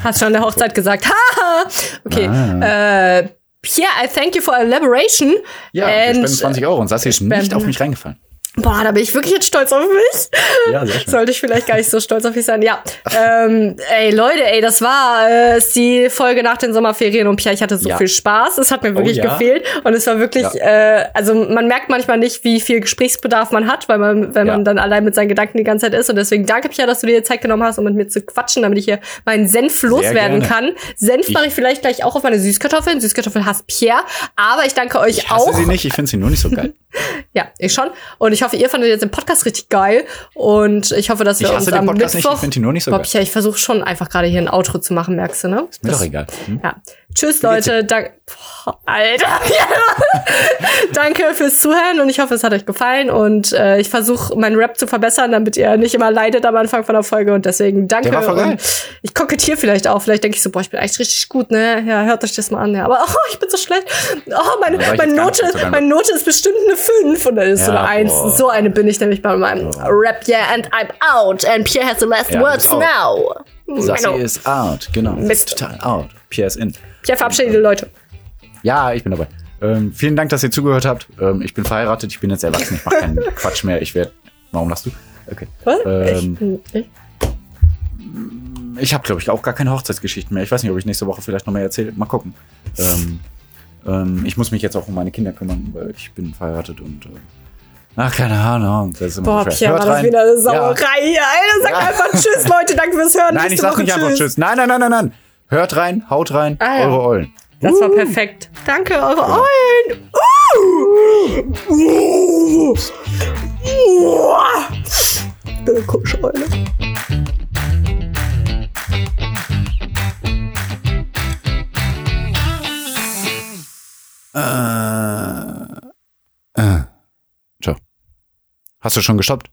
Hast schon an der Hochzeit gesagt. Haha. Okay. Ah. Äh, Pierre, I thank you for elaboration. Ja, wir And, spenden 20 Euro und Sassi ist nicht auf mich reingefallen. Boah, da bin ich wirklich jetzt stolz auf mich. Ja, sehr schön. Sollte ich vielleicht gar nicht so stolz auf mich sein. Ja, ähm, ey Leute, ey, das war äh, die Folge nach den Sommerferien und Pierre, ich hatte so Ja. viel Spaß. Es hat mir wirklich ja? gefehlt und es war wirklich, äh, also man merkt manchmal nicht, wie viel Gesprächsbedarf man hat, weil man, wenn Ja. man dann allein mit seinen Gedanken die ganze Zeit ist und deswegen danke Pierre, dass du dir Zeit genommen hast, um mit mir zu quatschen, damit ich hier meinen Senf loswerden gerne. kann. Senf Ich- mache ich vielleicht gleich auch auf meine Süßkartoffeln. Süßkartoffel hasst Pierre, aber ich danke euch Ich hasse auch. sie nicht, ich finde sie nur nicht so geil. Ja, ich schon. Und ich hoffe, ihr fandet jetzt den Podcast richtig geil. Und ich hoffe, dass wir Ich uns den am Podcast nicht, Mittwoch. ich finde ihn nur nicht so geil. Pia, ich versuche schon einfach gerade hier ein Outro zu machen, merkst du, ne? Ist mir doch egal. Hm? Ja. Tschüss, Leute. Dank Boah, Alter. Danke fürs Zuhören und ich hoffe, es hat euch gefallen. Und äh, ich versuche, meinen Rap zu verbessern, damit ihr nicht immer leidet am Anfang von der Folge. Und deswegen danke. Der war voll geil. Und ich kokettiere vielleicht auch. Vielleicht denke ich so, boah, ich bin eigentlich richtig gut, ne? Ja, hört euch das mal an. Ja. Aber oh, ich bin so schlecht. Oh, meine, meine, Note, so meine Note ist bestimmt eine 5 und dann ist so Ja, eine 1. boah. So eine bin ich nämlich bei meinem Rap. Yeah, and I'm out. And Pierre has the last Ja, words out. now. Sassi Genau. ist out, genau. Mist. Ist total out. Pierre ist in. Pierre verabschiedet die Leute. Ja, ich bin dabei. Ähm, vielen Dank, dass ihr zugehört habt. Ähm, ich bin verheiratet, ich bin jetzt erwachsen, ich mache keinen Quatsch mehr. Ich werde. Warum lachst du? Okay. Was? Ähm, ich, ich? Ich habe, glaube ich, auch gar keine Hochzeitsgeschichten mehr. Ich weiß nicht, ob ich nächste Woche vielleicht noch mehr erzähle. Mal gucken. Ähm, ähm, ich muss mich jetzt auch um meine Kinder kümmern, weil ich bin verheiratet und. Äh, ach, keine Ahnung. Das ist immer Boah. Pierre, war das rein. wieder eine Ja. Sauerei hier. Alter, sag Ja. einfach Tschüss, Leute. Danke fürs Hören. Nein, ich Nächste sag Woche nicht einfach Tschüss. Nein, nein, nein, nein, nein. Hört rein, haut rein, Ah, ja. eure Eulen. Das war perfekt. Danke, eure Eulen. Uh. Uh. Uh. Komische Eule. Ciao. Hast du schon gestoppt?